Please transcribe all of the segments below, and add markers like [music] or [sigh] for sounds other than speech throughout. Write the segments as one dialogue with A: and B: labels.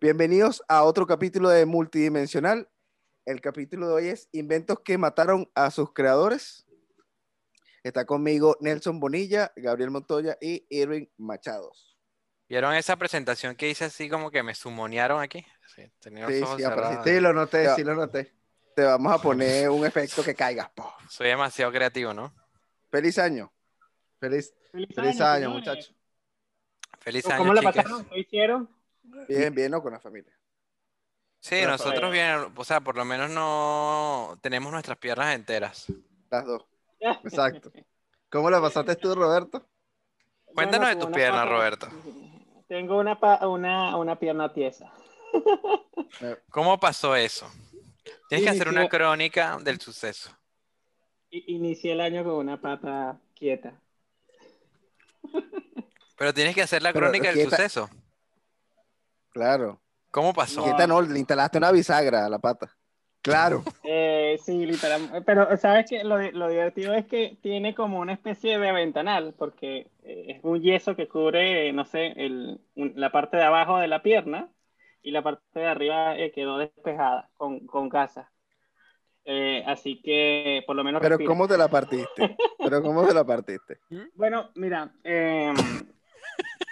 A: Bienvenidos a otro capítulo de Multidimensional. El capítulo de hoy es Inventos que mataron a sus creadores. Está conmigo Nelson Bonilla, Gabriel Montoya y Irving Machados.
B: ¿Vieron esa presentación que hice así como que me sumonearon aquí? Sí, tenía los
A: Sí,
B: ojos
A: sí,
B: cerrados.
C: Sí, lo noté, sí lo noté.
A: Te vamos a poner un efecto que caiga. ¡Pum!
B: Soy demasiado creativo, ¿no?
A: Feliz año.
C: Feliz,
D: Feliz,
C: feliz año, muchachos.
B: Feliz año,
D: ¿Cómo la pasaron? ¿Qué hicieron?
A: Bien, bien, ¿no? Con la familia.
B: Sí,
A: Bueno,
B: nosotros bien, o sea, por lo menos no tenemos nuestras piernas enteras.
A: Las dos. [laughs]
C: Exacto. ¿Cómo la pasaste tú, Roberto?
B: Cuéntanos de
D: con
B: tus piernas,
D: pata-
B: Roberto.
D: Tengo una, pa- una, una pierna tiesa.
B: ¿Cómo pasó eso? Tienes que hacer una crónica del suceso.
D: Inicié el año con una pata quieta.
B: Pero tienes que hacer la
A: Pero,
B: crónica del
A: quieta-
B: suceso.
A: Claro.
B: ¿Cómo pasó?
D: No,
A: le instalaste una bisagra a la pata.
C: Claro.
D: Eh, sí, literalmente. Pero, ¿sabes qué? Lo, lo divertido es que tiene como una especie de ventanal, porque eh, es un yeso que cubre, no sé, el, un- la parte de abajo de la pierna y la parte de arriba eh, quedó despejada con, con gasa. Eh, así que, por lo menos.
A: Pero. ¿cómo te la partiste? [laughs] Pero ¿cómo te la partiste?
D: Bueno, mira, em, [laughs]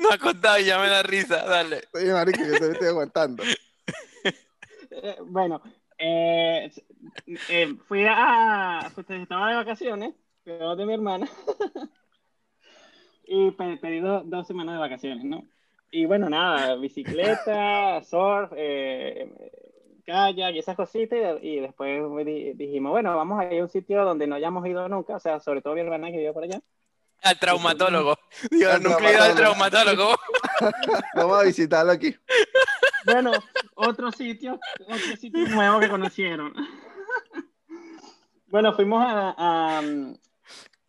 B: No ha contado y ya me da risa, dale.
A: Oye, marico, yo te estoy aguantando.
D: Eh, bueno, eh, eh, fui a, pues, estaba de vacaciones, a de mi hermana, [laughs] y pe- pedí do- dos semanas de vacaciones, ¿no? Y bueno, nada, bicicleta, surf, eh, kayak y esas cositas, y, y después di- dijimos, bueno, vamos a ir a un sitio donde no hayamos ido nunca, o sea, sobre todo mi hermana que vive por allá.
B: Al traumatólogo. [laughs] Digo,
A: Al
B: nunca he ido al traumatólogo. [laughs]
C: Vamos a visitarlo aquí.
D: Bueno, otro sitio, otro sitio nuevo que conocieron. Bueno, fuimos a, a,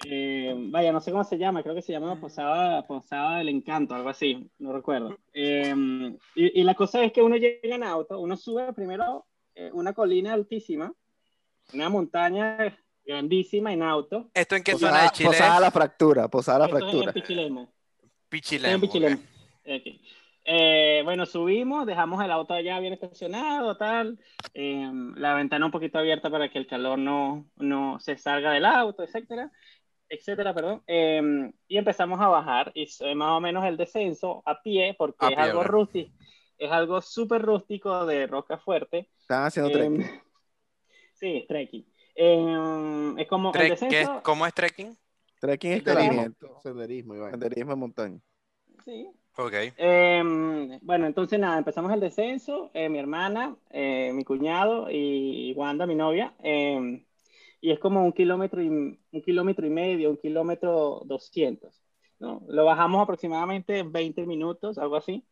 D: eh, vaya, no sé cómo se llama, creo que se llama Posada, Posada del Encanto, algo así, no recuerdo. Eh, y, y la cosa es que uno llega en auto, uno sube primero eh, una colina altísima, una montaña grandísima en auto.
B: ¿Esto en qué
A: Posada,
B: zona de Chile
A: posada la fractura, posada la
D: Esto es
A: fractura.
D: en es en
B: Pichilemu.
D: Pichilemu.
B: ok.
D: Ok. Eh, bueno, subimos, dejamos el auto allá bien estacionado, tal. eh, la ventana un poquito abierta para que el calor no, no se salga del auto, etcétera, etcétera, perdón. eh, y empezamos a bajar, y es más o menos el descenso a pie, porque
B: A
D: es
B: pie,
D: algo
B: ¿verdad?
D: rústico, es algo súper rústico de roca fuerte.
A: Están haciendo
D: Eh,
A: trekking. [laughs]
D: sí, trekking. Eh, es como el
B: Trek- ¿qué
D: descenso.
B: es- ¿Cómo es trekking?
A: Trekking es
C: Senderismo. Senderismo, Iván.
A: Senderismo en montaña.
D: Sí,
B: Ok.
D: Eh, bueno, entonces nada, empezamos el descenso, eh, mi hermana, eh, mi cuñado y Wanda, mi novia, eh, y es como un kilómetro y, un kilómetro y medio, un kilómetro doscientos, ¿no? Lo bajamos aproximadamente en 20 minutos, algo así.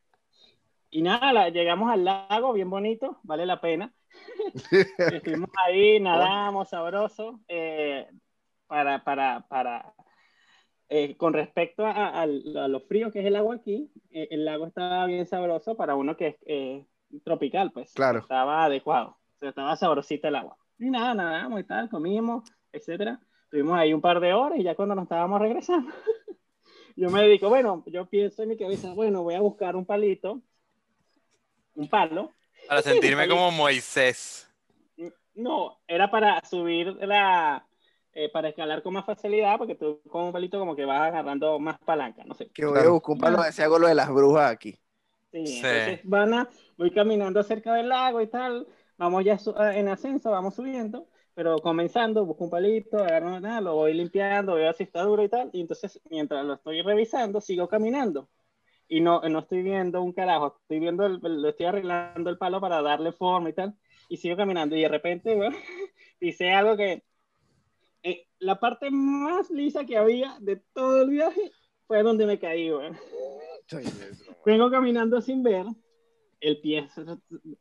D: Y nada, la- llegamos al lago, bien bonito, vale la pena. [laughs] Estuvimos ahí, [laughs] nadamos, sabroso, eh, para, para, para, eh, con respecto a, a- a lo frío que es el agua aquí, eh, el lago estaba bien sabroso para uno que es eh, tropical, pues.
C: Claro.
D: Estaba adecuado, o sea, estaba sabrosita el agua. Y nada, nadamos y tal, comimos, etcétera. Estuvimos ahí un par de horas y ya cuando nos estábamos regresando, [laughs] yo me dedico, bueno, yo pienso en mi cabeza, bueno, voy a buscar un palito, un palo,
B: Para [laughs] sentirme como Moisés.
D: no, era para subir la, eh, para escalar con más facilidad, porque tú con un palito como que vas agarrando más palanca, no sé.
A: Que voy a buscar un palo si hago lo de las brujas aquí.
D: Sí,
B: Sí.
D: entonces van a, voy caminando cerca del lago y tal, vamos ya su- eh, en ascenso, vamos subiendo, pero comenzando, busco un palito, agarro nada, lo voy limpiando, veo si está duro y tal, y entonces mientras lo estoy revisando, sigo caminando. Y no, no estoy viendo un carajo, estoy viendo, el, lo estoy arreglando el palo para darle forma y tal, y sigo caminando, y de repente, [laughs] bueno, pisé algo que, eh, la parte más lisa que había de todo el viaje fue donde me caí, weón. Vengo caminando sin ver, el pie,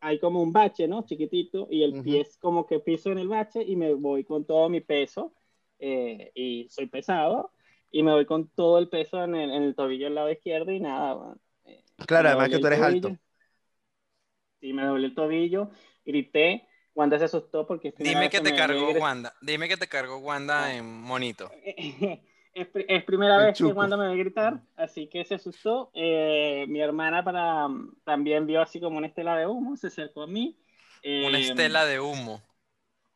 D: hay como un bache, ¿no? Chiquitito, y el
C: Ujú.
D: pie es como que piso en el bache y me voy con todo mi peso, eh, y soy pesado, y me voy con todo el peso en el, en el tobillo del lado izquierdo y nada, weón. Eh,
A: Claro,
D: me
A: además que tú eres
D: tobillo.
A: alto.
D: Sí, me doblé el tobillo, grité, Wanda se asustó porque
B: Dime que te cargó Wanda. Dime que te cargó Wanda
D: Ah.
B: en monito. [laughs]
D: Es, pri- es primera
A: El
D: vez que. Wanda me ve gritar, así que se asustó. Eh, mi hermana para, también vio así como una estela de humo, se acercó a mí.
B: Una
D: eh,
B: estela de humo.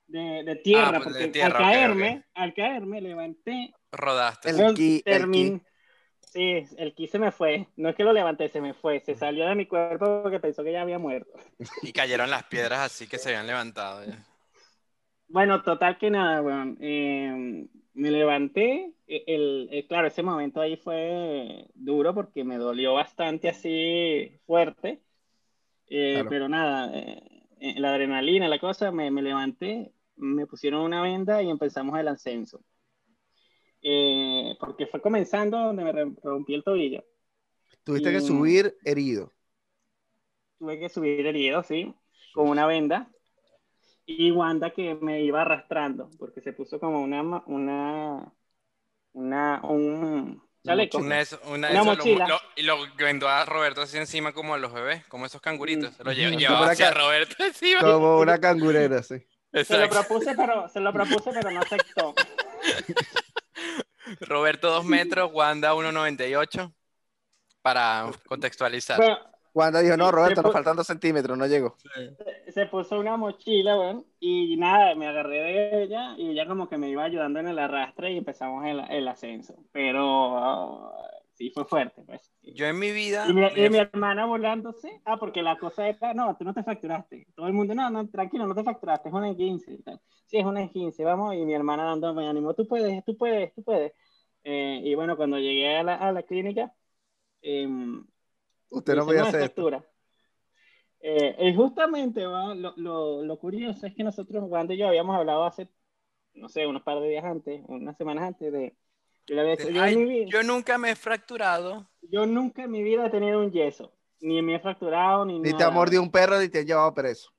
D: de, de tierra,
B: Ah, pues, de
D: porque
B: tierra,
D: al caerme, al caerme, levanté.
B: Rodaste.
A: El
D: luego
A: ki, el
D: termin- Sí, el ki se me fue. No es que lo levanté, se me fue. Se salió de mi cuerpo porque pensó que ya había muerto.
B: Y cayeron las piedras así que se habían levantado. ya.
D: Bueno, total que nada, weón. Eh, me levanté. e- El, el- claro, ese momento ahí fue duro porque me dolió bastante así fuerte. Eh,
A: Claro.
D: Pero nada, eh, eh, la adrenalina, la cosa, me, me levanté, me pusieron una venda y empezamos el ascenso. Eh, porque fue comenzando donde me rompí el tobillo.
A: Tuviste que subir herido.
D: Tuve que subir herido, sí, con una venda. Y Wanda que me iba arrastrando, porque se puso como una, una, una, un chaleco.
B: Una, una,
D: Una
B: lo-
D: mochila.
B: lo- y lo vendó a Roberto así encima como a los bebés, como esos canguritos. Se lo lle-
A: Ujú.
B: llevaba
A: Como
B: hacia Roberto encima.
A: Como una cangurera, sí.
D: Se lo propuse, pero, se lo propuse, pero no aceptó. [laughs]
B: Roberto 2 metros, Wanda 1,98. Para contextualizar.
D: Bueno,
A: Wanda dijo, no, Roberto,
D: se
A: nos faltan dos centímetros, no llego.
D: se puso una mochila, bueno, y nada, me agarré de ella y ella como que me iba ayudando en el arrastre y empezamos el, el ascenso. Pero ah, sí fue fuerte, pues.
B: Yo en mi vida.
D: Y mi, y mi hermana volándose, ah, porque la cosa era, no, tú no te fracturaste. Todo el mundo, no, no, tranquilo, no te fracturaste, es una en 15. y tal. Sí, es una en 15, vamos, y mi hermana dándome ánimo, tú puedes, tú puedes, tú puedes. Eh, y bueno, cuando llegué a la, a la clínica, em,
A: Usted no podía hacer esto.
D: fractura. Eh, y justamente, lo, lo, lo curioso es que nosotros, Wanda y yo, habíamos hablado hace, no sé, unos par de días antes, unas semanas antes de... Yo, le había dicho, yo,
B: Ay,
D: vida-
B: yo nunca me he fracturado.
D: yo nunca en mi vida he tenido un yeso, ni me he fracturado, ni,
A: Ni te
D: nada.
A: ha mordido un perro ni te han llevado preso.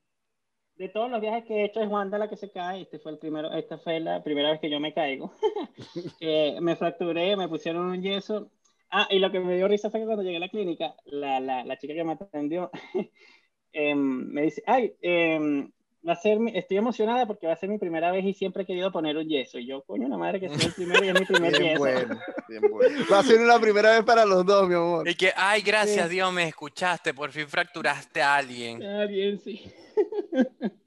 D: De todos los viajes que he hecho es Wanda la que se cae. Este fue el primero, esta fue la primera vez que yo me caigo. [laughs] Eh, me fracturé, me pusieron un yeso. Ah, y lo que me dio risa fue que cuando llegué a la clínica, la, la, la chica que me atendió [laughs] em, me dice, ay, em, va a ser mi- estoy emocionada porque va a ser mi primera vez y siempre he querido poner un yeso. Y yo, coño, la madre que soy el primero y es mi [laughs] primer
A: Bien
D: yeso.
A: bueno, bien bueno. Va a ser una primera vez para los dos, mi amor.
B: Y que, ay, gracias
D: Sí.
B: Dios, me escuchaste, por fin fracturaste a alguien.
D: Ah, bien, sí. [laughs]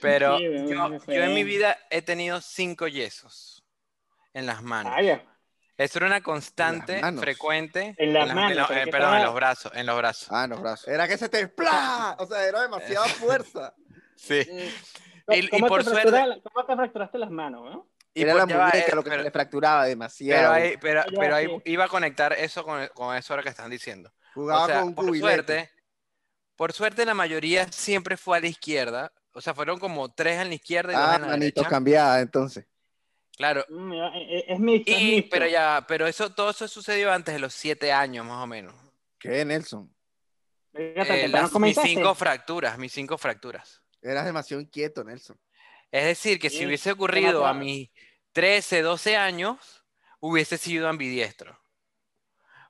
B: Pero
D: Sí, bueno,
B: yo, yo en mi vida he tenido cinco yesos en las manos.
D: Vaya.
B: Eso era una constante,
A: manos.
B: frecuente.
D: En las manos,
B: lo-
D: pero
B: eh,
D: que
B: perdón, en
D: estaba-
B: los brazos, en los brazos.
A: Ah, no, brazo. Era que se te ¡plá! O sea, era demasiada fuerza. [laughs]
B: Sí.
D: ¿Cómo,
B: Y- y por
D: te
B: suerte-
D: ¿Cómo te fracturaste las manos, no?
B: Y
A: era la muñeca
B: eh,
A: lo que
B: pero-
A: le fracturaba
B: Pero,
A: demasiado.
B: ahí, pero,
D: Ya,
B: pero ahí
D: sí.
B: iba a conectar eso con, con eso ahora que están diciendo.
A: Jugaba
B: o sea,
A: con un
B: por
A: cubilete.
B: suerte, por suerte la mayoría siempre fue a la izquierda. O sea, fueron como tres en la izquierda y dos
A: Ah,
B: en la
A: manito
B: derecha.
A: cambiada, entonces.
B: Claro.
D: Mm, eh, eh, Es mixto, es
B: Y,
D: mixto.
B: pero ya, pero eso, todo eso sucedió antes de los siete años, más o menos.
A: ¿Qué, Nelson?
B: Eh, las- mis cinco fracturas, mis cinco fracturas.
A: Eras demasiado inquieto, Nelson.
B: Es decir, que si hubiese ocurrido a mis 13, 12 años, hubiese sido ambidiestro.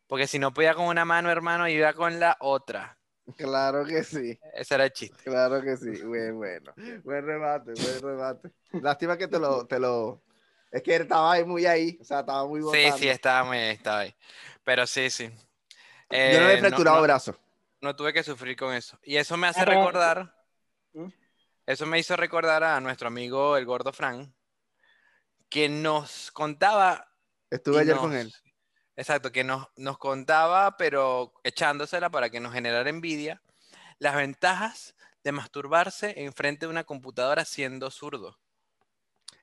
B: Porque si no podía con una mano, hermano, iba con la otra.
A: Claro que sí,
B: Ese era el chiste.
A: claro que sí. Buen, bueno. Buen remate, buen remate. Lástima que te lo, te lo... Es que estaba ahí muy ahí, o sea, estaba muy
B: Sí,
A: botando.
B: sí, estaba muy estaba ahí. Pero sí, sí.
A: Yo no me he
B: Eh,
A: fracturado
B: no-
A: brazo.
B: no tuve que sufrir con eso. Y eso me hace recordar,
D: ¿Mm?
B: eso me hizo recordar a nuestro amigo el gordo Fran, que nos contaba.
A: Estuve ayer
B: nos-
A: con él.
B: Exacto, que nos, nos contaba, pero echándosela para que nos generara envidia, las ventajas de masturbarse enfrente de una computadora siendo zurdo.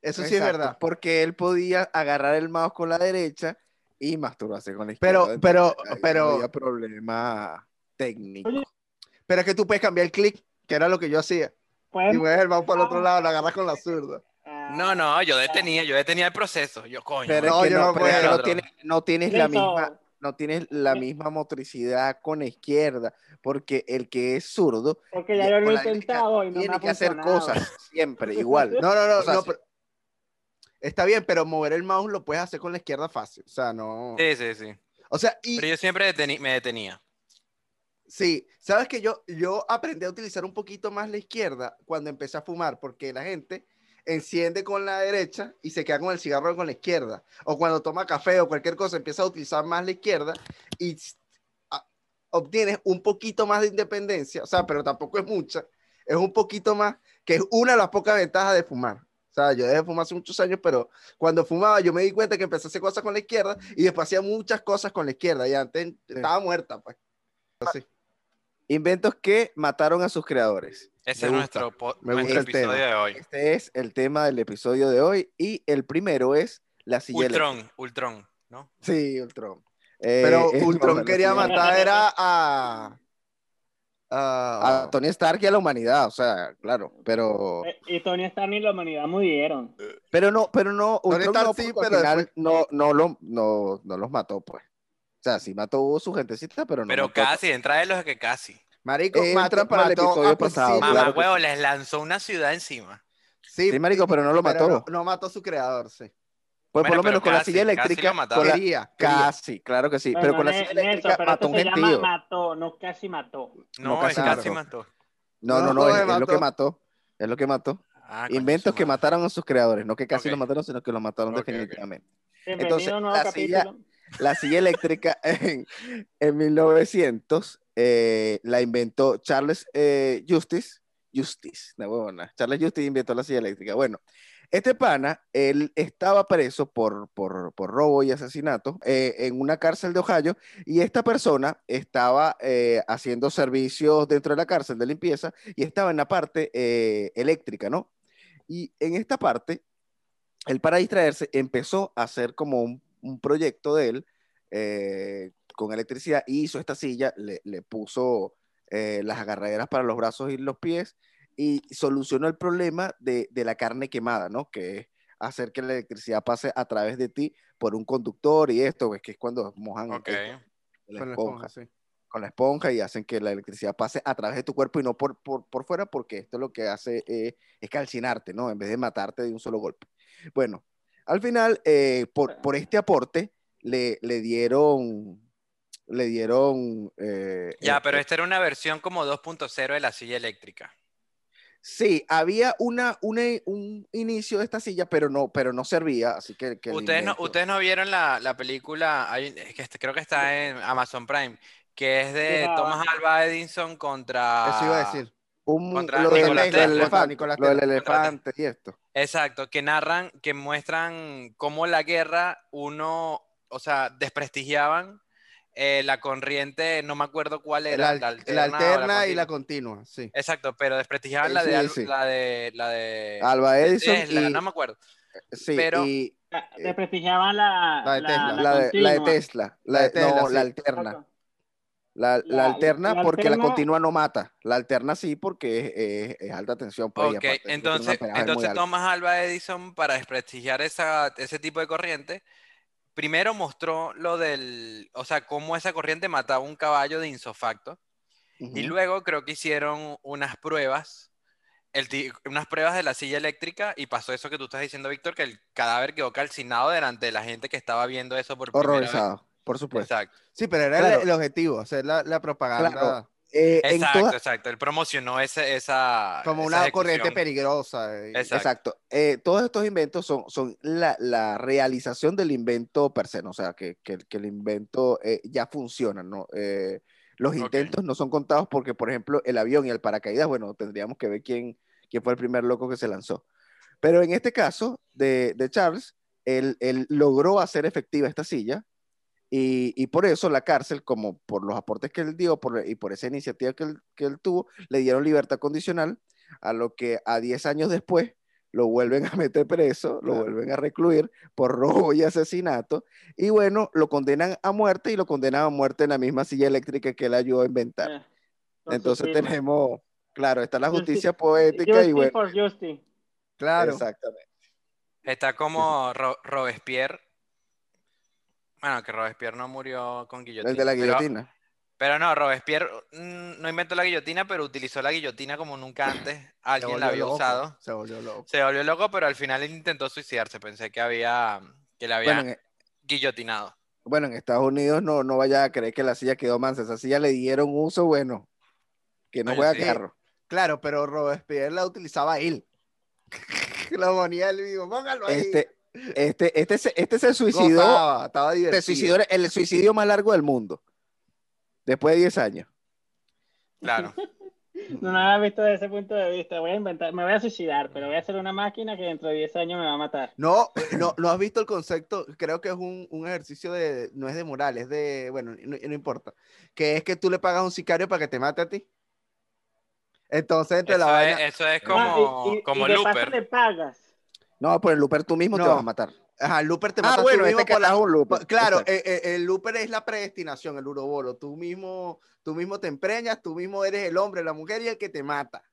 A: Eso sí es verdad. Porque él podía agarrar el mouse con la derecha y masturbarse con la izquierda.
C: Pero- pero-
A: Entonces,
C: pero-
A: no había problema técnico.
D: Oye.
A: Pero es que tú puedes cambiar el clic, que era lo que yo hacía. Y mueves el mouse para el otro lado, lo agarras con la zurda.
B: No, no, yo detenía, yo detenía el proceso. Yo, coño.
A: Pero
C: No, yo
A: no, pero no tienes, no tienes la misma, no tienes la misma motricidad con la izquierda, porque el que es zurdo
D: Porque ya yo lo he intentado y no me
A: tiene
D: ha
A: que hacer cosas siempre igual. [laughs]
C: No, no, no,
A: O sea,
C: no,
A: sí.
C: pero- Está bien, pero mover el mouse lo puedes hacer con la izquierda fácil. O sea, no.
B: Sí, sí, sí.
C: O sea, y
B: Pero yo siempre detení- me detenía.
C: sí, sabes que yo, yo aprendí a utilizar un poquito más la izquierda cuando empecé a fumar, porque la gente enciende con la derecha y se queda con el cigarro con la izquierda. O cuando toma café o cualquier cosa, empieza a utilizar más la izquierda y obtienes un poquito más de independencia, o sea, pero tampoco es mucha, es un poquito más, que es una de las pocas ventajas de fumar. O sea, yo dejé de fumar hace muchos años, pero cuando fumaba yo me di cuenta que empecé a hacer cosas con la izquierda y después hacía muchas cosas con la izquierda y antes estaba muerta, pues. Así.
A: Inventos que mataron a sus creadores.
B: Ese
A: Me
B: es
A: gusta,
B: nuestro,
A: me gusta el
B: episodio
A: tema.
B: de hoy.
A: Este es el tema del episodio de hoy y el primero es la silla eléctrica.
B: Ultron, Ultron, ¿no?
A: Sí, Ultron. Eh,
C: Pero
A: es-
C: Ultron quería matar era a... a-
A: a Tony Stark y a la humanidad, o sea, claro, pero
D: Eh, Y Tony Stark y la humanidad murieron.
A: pero no, pero no,
C: Tony Stark
A: no,
C: sí, pero
A: final
C: después-
A: no, no, lo, no, no los mató, pues. O sea, sí mató su gentecita, pero no.
B: Pero
A: mató
B: casi, entra de los que casi.
C: Marico,
A: Entra
C: mató-
A: para el
C: mató
A: episodio
C: a
A: pasado.
B: Mamá,
A: claro que
B: huevo, les lanzó una ciudad encima.
C: Sí,
A: Sí, marico, pero no lo
C: pero
A: mató.
C: No, no mató a su creador, sí.
A: Pues por
B: Bueno,
A: lo menos con la
B: casi,
A: silla
B: casi
A: eléctrica,
B: lo mataron.
A: con la-
C: Quería, quería.
A: casi, claro que sí, pero
D: Bueno,
A: con la silla
D: Nelson,
A: eléctrica
D: pero
A: mató
D: esto
A: un
D: se llama
A: gentío.
D: mató, no casi mató.
B: No,
A: No,
B: es
A: casi
B: casi
A: mató. No, no,
C: No,
A: no, es, es lo que
C: mató.
A: es lo que mató.
B: Ah, coño,
A: Inventos
B: su
A: que
B: madre.
A: mataron a sus creadores, no que casi
B: Ok.
A: lo mataron, sino que lo mataron
B: Ok, ok.
A: definitivamente.
D: Bienvenido
A: Entonces,
D: a un nuevo
A: la silla-. La silla eléctrica [laughs] en, en 1900 eh, la inventó Charles eh, Justice. Justice, la huevona. Charles Justice inventó la silla eléctrica. Bueno, este pana, él estaba preso por, por, por robo y asesinato eh, en una cárcel de Ohio y esta persona estaba eh, haciendo servicios dentro de la cárcel de limpieza y estaba en la parte eléctrica, ¿no? Y en esta parte, él para distraerse empezó a hacer como un, un proyecto de él con electricidad y hizo esta silla, le, le puso eh, las agarraderas para los brazos y los pies y solucionó el problema de, de la carne quemada, ¿no? Que es hacer que la electricidad pase a través de ti por un conductor y esto, pues, que es cuando mojan el-
C: Con la
A: esponja,
C: esponja, sí.
A: con la esponja y hacen que la electricidad pase a través de tu cuerpo y no por, por, por fuera, porque esto lo que hace eh, es calcinarte, ¿no? En vez de matarte de un solo golpe. Bueno, al final, eh, por, por este aporte, le, le dieron, le dieron... eh,
B: Ya,
A: eh,
B: pero
A: eh,
B: esta era una versión como 2.0 de la silla eléctrica.
A: Sí, había una, una- un inicio de esta silla, pero no, pero no servía, así que...
B: Ustedes no, ustedes no vieron la, la película, hay- es que este- creo que está en Amazon Prime, que es de. Thomas Alva Edison contra...
C: Eso iba a decir.
A: un-
B: contra
A: lo del, lo del
B: Tesla,
A: elefante,
C: contra Nikola
A: lo del
C: Tesla.
A: elefante y esto.
B: Exacto, que narran, que muestran cómo la guerra, uno, o sea, desprestigiaban eh, la corriente, no me acuerdo cuál
C: La,
B: era, la
C: la
B: alterna, o
C: alterna y la
B: continua.
C: sí.
B: Exacto, pero desprestigiaban
A: Sí,
B: la, de,
A: sí, sí.
B: la de, la de,
A: Alba
B: de
A: Edison
B: Tesla,
A: y...
B: no me acuerdo.
A: Sí,
B: pero-
A: y
D: La- Desprestigiaban la,
C: La de Tesla.
A: la, de, la de. Tesla, la,
C: La de
A: de- no,
C: Tesla,
A: la
C: sí.
A: alterna. La, la
D: La-
A: alterna
D: la
A: porque la
D: alterna-
A: continua no mata. La alterna sí porque es, es- es alta tensión. Pues,
B: Ok, entonces, entonces
A: alto.
B: Thomas Alva Edison, para desprestigiar esa, ese tipo de corriente, primero mostró lo del, o sea, cómo esa corriente mataba un caballo de insofacto, y luego creo que hicieron unas pruebas, el unas pruebas de la silla eléctrica, y pasó eso que tú estás diciendo, Víctor, que el cadáver quedó calcinado delante de la gente que estaba viendo eso por primera vez.
A: Horrorizado, por supuesto.
B: Exacto,
C: Sí, pero era el- objetivo, hacer la, la propaganda
A: Claro. Eh,
B: exacto,
A: toda-
B: exacto. Él promocionó ese, esa.
C: como
B: esa
C: una corriente
B: ejecución.
C: peligrosa. y-
B: Exacto.
A: Exacto. Eh, todos estos inventos son, son la, la realización del invento per se, ¿no? o sea, que, que- que el invento eh, ya funciona, ¿no? Eh, los intentos no son contados porque, por ejemplo, el avión y el paracaídas, bueno, tendríamos que ver quién, quién fue el primer loco que se lanzó. Pero en este caso de, de Charles, él, él logró hacer efectiva esta silla y, y por eso la cárcel, como por los aportes que él dio por, y por esa iniciativa que él, que él tuvo, le dieron libertad condicional, a lo que a 10 años después lo vuelven a meter preso, lo
C: Claro.
A: vuelven a recluir por robo y asesinato, y bueno, lo condenan a muerte y lo condenan a muerte en la misma silla eléctrica que él ayudó a inventar.
D: Eh,
A: Entonces tenemos, claro, está la
D: Justi-
A: justicia poética y
D: Justice
A: bueno.
C: Claro.
A: exactamente.
B: Está como Ro- Robespierre. Bueno, que Robespierre no murió con guillotina.
A: El de la
B: pero-
A: guillotina.
B: Pero, no, Robespierre mm, no inventó la guillotina, pero utilizó la guillotina como nunca antes alguien la había
C: loco,
B: usado.
C: Se volvió loco.
B: Se volvió loco, pero al final él intentó suicidarse. Pensé que había que le había
A: Bueno, en,
B: guillotinado.
A: bueno, en Estados Unidos no, no vaya a creer que la silla quedó mansa, esa silla le dieron uso, bueno, que no juega
B: sí.
A: carro.
C: Claro, pero Robespierre la utilizaba él. [laughs] La bonía del vivo, póngalo ahí.
A: Este, este, este, se- este se suicidó,
C: Gozaba, estaba divertido.
A: se suicidó el suicidio más largo del mundo. Después de 10 años.
B: Claro. [laughs]
D: No lo había visto desde ese punto de vista. Voy a inventar, me voy a suicidar, pero voy a hacer una máquina que dentro de 10 años me va a matar.
C: No, no, no has visto el concepto, creo que es un, un ejercicio de, no es de moral, es de, bueno, no, no importa, que es que tú le pagas a un sicario para que te mate a ti. Entonces, entre la
B: Eso
C: vaina,
B: es, eso es como,
D: y- y-
B: como
D: y de paso le pagas.
A: No, por el looper tú mismo te vas a matar.
C: ajá, el looper te
A: Ah,
C: mata tú
A: bueno,
C: mismo
A: este
C: por la-
A: carajo es un looper.
C: pa- Claro, eh, eh, el looper es la predestinación, el uroboro. Tú mismo, tú mismo te empreñas, tú mismo eres el hombre, la mujer y el que te mata.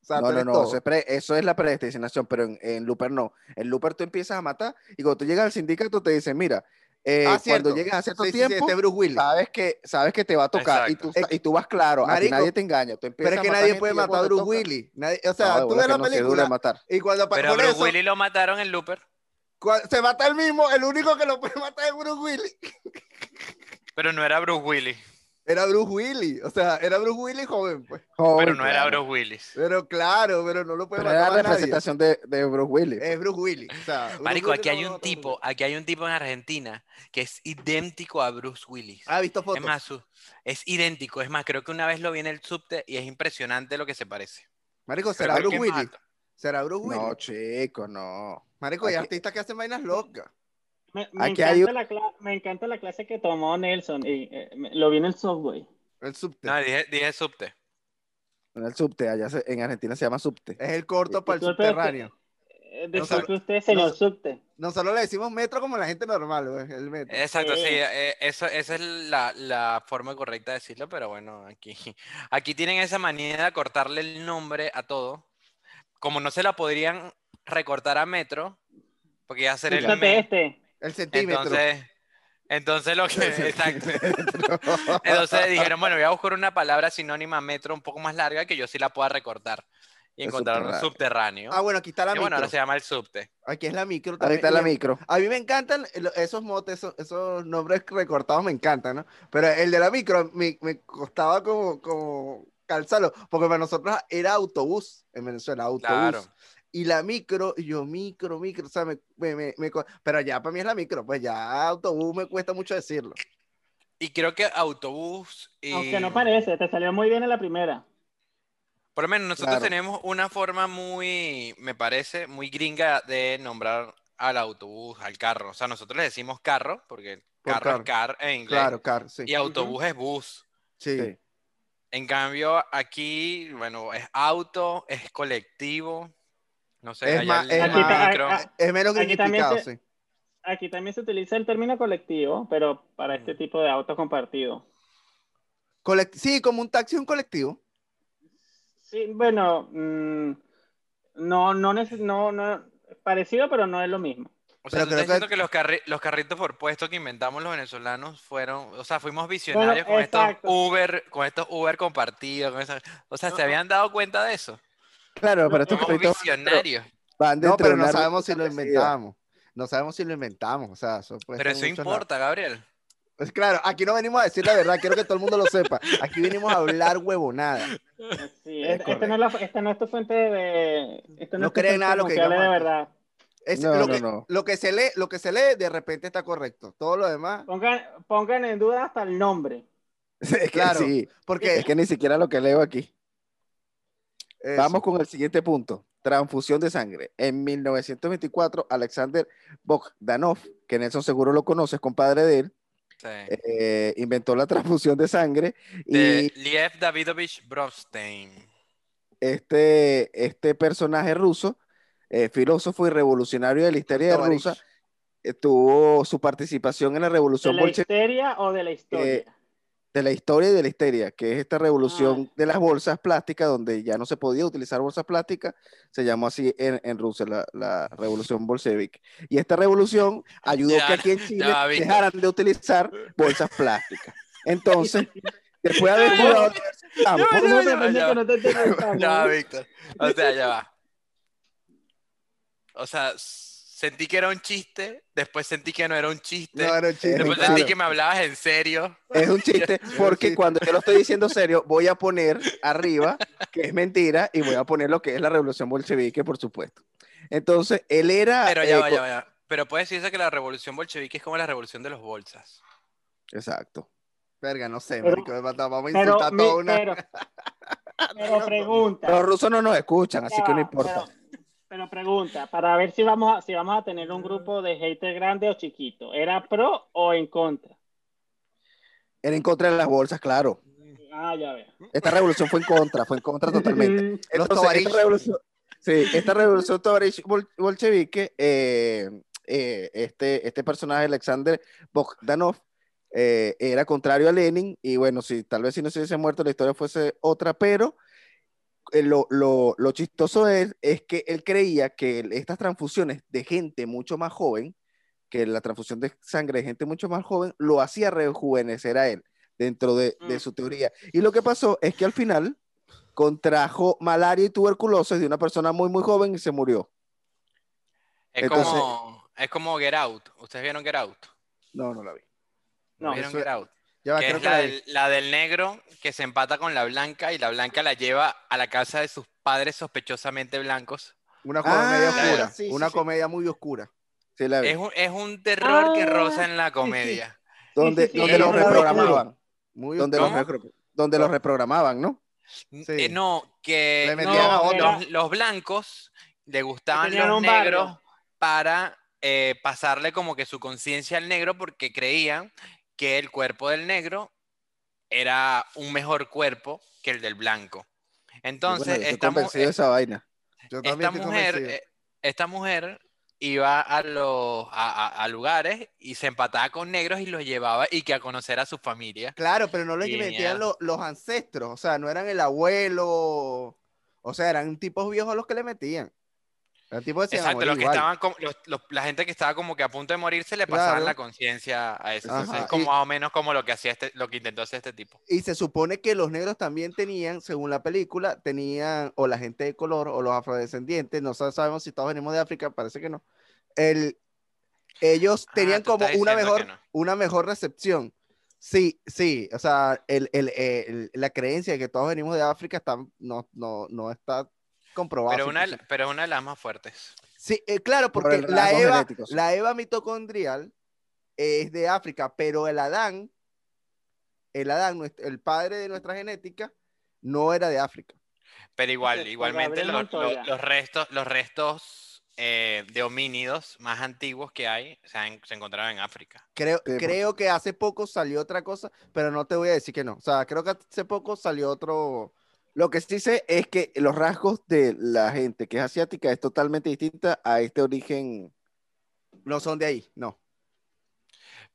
C: O sea, tú
A: No, no, no,
C: todo.
A: eso es, pre- eso es la predestinación, pero en, en Looper no. En Looper tú empiezas a matar y cuando tú llegas al sindicato te dicen, mira, eh,
C: Ah,
A: cuando
C: cierto.
A: llegues a cierto
C: Sí, sí, sí,
A: tiempo,
C: este Bruce Willis.
A: sabes, que, sabes que te va a tocar y tú, y tú vas claro, a ti
C: Marico,
A: nadie te engaña. Tú
C: Pero es que nadie puede matar a
A: cuando
C: Bruce Willis. Nadie- o
A: No,
C: sea,
A: de
C: tú ves la
A: no
C: película
A: matar.
C: y cuando
B: Pero a Bruce
C: eso,
B: Willis lo mataron en Looper.
C: se mata el mismo, el único que lo puede matar es Bruce Willis.
B: Pero no era Bruce Willis.
C: Era Bruce Willis, o sea, era Bruce Willis joven, pues.
A: Joven,
B: Pero no era. Bruce Willis.
C: Pero claro, pero no lo puede
A: Pero era la representación de, de Bruce Willis.
C: Es Bruce Willis. O sea, Bruce
B: Marico,
C: Willis
B: aquí
C: no
B: hay un tipo, aquí hay un tipo en Argentina que es idéntico a Bruce Willis.
C: Ah, visto
B: Es
C: fotos.
B: más, su- es idéntico. Es más, creo que una vez lo vi en el subte y es impresionante lo que se parece.
C: Marico, ¿será Bruce
B: es más
C: Willis? ¿Será Bruce Willis?
A: No, chico, no.
C: Marico, hay artistas que hacen vainas locas.
D: Me, me
A: Aquí
D: encanta
A: hay
D: la cla- me encanta la clase que tomó Nelson y eh, me- lo vi en el software.
C: El subte.
B: No, dije, dije subte.
A: En el subte, allá se- en Argentina se llama subte.
C: Es el corto para el subterráneo.
D: Eh,
C: No
D: Disculpe usted, señor
C: no-
D: subte.
C: Nosotros le decimos metro como la gente normal, güey, el metro.
B: Exacto, sí,
D: Sí.
B: eh, eso, esa es la, la forma correcta de decirlo, pero bueno, aquí, [laughs] aquí tienen esa manía de cortarle el nombre a todo. Como no se la podrían recortar a metro, porque iba a ser el
D: este.
C: El centímetro.
B: entonces, entonces lo que, [laughs] exacto. Entonces dijeron, bueno, voy a buscar una palabra sinónima metro un poco más larga que yo sí la pueda recortar y
A: El
B: encontrar un subterráneo.
C: Ah, bueno, aquí está la
B: y bueno,
C: micro.
B: ahora se llama el subte.
C: Aquí es la micro
A: Ahí
C: también.
A: está la micro.
C: A mí me encantan esos motes, esos, esos nombres recortados, me encantan, ¿no? Pero el de la micro me, me costaba como, como calzarlo, porque para nosotros era autobús en Venezuela, autobús.
B: Claro.
C: Y la micro, y yo micro, micro, o sea, me, me, me- pero ya para mí es la micro, pues ya autobús me cuesta mucho decirlo.
B: Y creo que autobús y...
D: Aunque no parece, te salió muy bien en la primera.
B: Por lo menos nosotros
A: Claro.
B: tenemos una forma muy, me parece, muy gringa de nombrar al autobús, al carro. O sea, nosotros le decimos carro, porque
C: Por
B: carro es car en inglés.
C: Claro, claro, sí.
B: Y autobús es bus.
C: Sí.
A: Sí.
B: En cambio, aquí, bueno, es auto, es colectivo. No sé,
C: Es
B: allá
C: más-
B: el-
C: es
B: micro.
C: Es menos
D: Aquí también se-
C: sí.
D: Aquí también se utiliza el término colectivo, pero para
C: Mm.
D: este tipo de autos compartidos.
C: Colect- sí, como un taxi, un colectivo.
D: Sí, bueno, mm, no, no, no, no, parecido, pero no es lo mismo.
B: O sea,
C: Pero creo
B: estás diciendo
C: que-
B: que los, carri- los carritos por puesto que inventamos los venezolanos fueron, o sea, fuimos visionarios con estos. Uber, con estos Uber compartidos, con o sea, ¿se
D: No.
B: habían dado cuenta de eso?
A: Claro, pero estos carritos
B: visionarios.
A: van
C: No, pero
A: de
C: no sabemos si lo inventamos. No sabemos si lo inventamos, o sea, eso
B: Pero eso importa, Gabriel.
C: Pues claro, aquí no venimos a decir la verdad, quiero que todo el mundo lo sepa. Aquí venimos a hablar huevonada.
D: Sí,
A: Es
D: este- esta, no es la- esta no es tu fuente de... esta
C: No
D: tu
C: creen nada lo que
D: de
C: digamos aquí.
D: verdad.
C: Es-
A: No,
C: lo,
A: no,
C: que,
A: no.
C: lo que se lee, lo que se lee de repente está correcto. Todo lo demás,
D: Pongan, pongan en duda hasta el nombre. [laughs]
A: Es que
C: Claro.
A: sí,
C: porque
A: es que ni siquiera lo que leo aquí.
C: Eso.
A: Vamos con el siguiente punto. Transfusión de sangre. En 1924, Alexander Bogdanov, que Nelson seguro lo conoce, es compadre de él,
B: Sí.
A: eh, inventó la transfusión de sangre y
B: De Liev Davidovich Bronstein.
A: este, este personaje ruso, eh, filósofo y revolucionario de la historia
C: Tovarich.
A: rusa, eh, tuvo su participación en la
D: ¿De
A: revolución
D: la
A: bolchevique
D: histeria o de la historia?
A: De la historia y de la histeria, que es esta revolución
D: Ah.
A: de las bolsas plásticas, donde ya no se podía utilizar bolsas plásticas, se llamó así en, en Rusia, la, la revolución bolchevique. Y esta revolución ayudó
B: Ya,
A: que aquí en [laughs] Chile
B: ya,
A: dejaran de utilizar bolsas plásticas. Entonces, [laughs] después de haber jugado diversos campos,
D: ¿Cómo
B: ya,
D: te
B: ya,
D: pensé
B: ya.
D: que no?
B: Víctor. O sea, ya va. O sea, sentí que era un chiste, después sentí que no era un chiste,
C: No, era un chiste,
B: después
A: claro.
B: sentí que me hablabas en serio.
A: es un chiste, [laughs] porque cuando yo lo estoy diciendo serio, voy a poner arriba que es mentira y voy a poner lo que es la revolución bolchevique, por supuesto. Entonces, él era...
B: Pero
A: eh,
B: ya va,
A: co-
B: ya va, ya va. Pero puede decirse que la revolución bolchevique es como la revolución de los bolsas.
A: Exacto.
C: Verga, no sé,
D: Pero-
C: marico, vamos a
D: Pero,
C: insultar
D: mi-
C: toda una...
D: pero, [laughs] pero pregunta.
A: Los rusos no nos escuchan, así
D: Ya
A: que no importa.
D: Pero, pero pregunta, para ver si vamos a, si vamos a tener un grupo de haters grande o chiquito, ¿era pro o en contra?
A: Era en contra de las bolsas, claro.
D: Ah, ya veo.
A: Esta revolución fue en contra, fue en contra totalmente. [laughs] Entonces, esta revolución, sí, esta revolución Tovarich bol- bolchevique, eh, eh, este, este personaje, Alexander Bogdanov, eh, era contrario a Lenin, y bueno, si tal vez si no se hubiese muerto, la historia fuese otra, pero lo, lo, lo chistoso es, es que él creía que estas transfusiones de gente mucho más joven, que la transfusión de sangre de gente mucho más joven, lo hacía rejuvenecer a él dentro de, de
D: Mm.
A: su teoría. Y lo que pasó es que al final contrajo malaria y tuberculosis de una persona muy, muy joven y se murió.
B: Es
A: Entonces-
B: como es como Get Out. ¿Ustedes vieron Get Out?
A: No, no la vi.
D: No,
B: ¿Vieron
C: eso-
B: Get Out?
C: Ya va,
B: que
C: creo
B: es
C: que
B: la del, la del negro que se empata con la blanca y la blanca la lleva a la casa de sus padres sospechosamente blancos.
C: Una comedia
A: Ah,
C: oscura.
A: sí, sí,
C: una
A: sí.
C: comedia muy oscura.
A: Sí la vi.
B: Es un, es un terror que
D: Ah,
B: roza en la
D: sí, sí.
B: comedia.
A: donde donde los reprogramaban.
C: Muy
A: Donde los, donde los reprogramaban, ¿no?
C: Sí.
B: Eh, no, que
D: a
B: los, los blancos le gustaban los
D: barrio.
B: negros para eh, pasarle como que su conciencia al negro porque creían que el cuerpo del negro era un mejor cuerpo que el del blanco. Entonces,
A: Bueno,
B: esta, mu-
A: convencido de esa vaina.
C: Yo
B: esta mujer, eh, esta mujer iba a los a, a- a lugares y se empataba con negros y los llevaba y que a conocer a su familia.
C: Claro, pero no les metían lo- los ancestros, o sea, no eran el abuelo, o sea, eran tipos viejos los que le metían. Se
B: Exacto, los que
C: igual.
B: estaban como- los- los- la gente que estaba como que a punto de morirse le pasaban
C: Claro.
B: la conciencia a eso. Entonces,
C: Ajá,
B: es como
C: y-
B: más o menos como lo que hacía este, lo que intentó hacer este tipo.
C: Y se supone que los negros también tenían, según la película, tenían, o la gente de color, o los afrodescendientes, no sa- sabemos si todos venimos de África, parece que no. El, ellos
B: Ah,
C: tenían como una mejor,
B: no.
C: una mejor recepción. Sí, sí, o sea, el- el- la creencia de que todos venimos de África está, no, no, no está comprobada.
B: Pero una,
C: 100%.
B: pero una de las más fuertes.
C: Sí, eh, claro,
A: Por
C: porque la Eva, la Eva mitocondrial es de África, pero el Adán, el Adán, el padre de nuestra genética, no era de África.
B: Pero igual, igualmente los, los- restos, los restos eh, de homínidos más antiguos que hay se, han- se encontraron en África.
C: Creo,
A: Sí, por-
C: creo que hace poco salió otra cosa, pero no te voy a decir que no. O sea, creo que hace poco salió otro.
A: Lo que sí sé es que los rasgos de la gente que es asiática es totalmente distinta a este origen.
C: No son de ahí, no.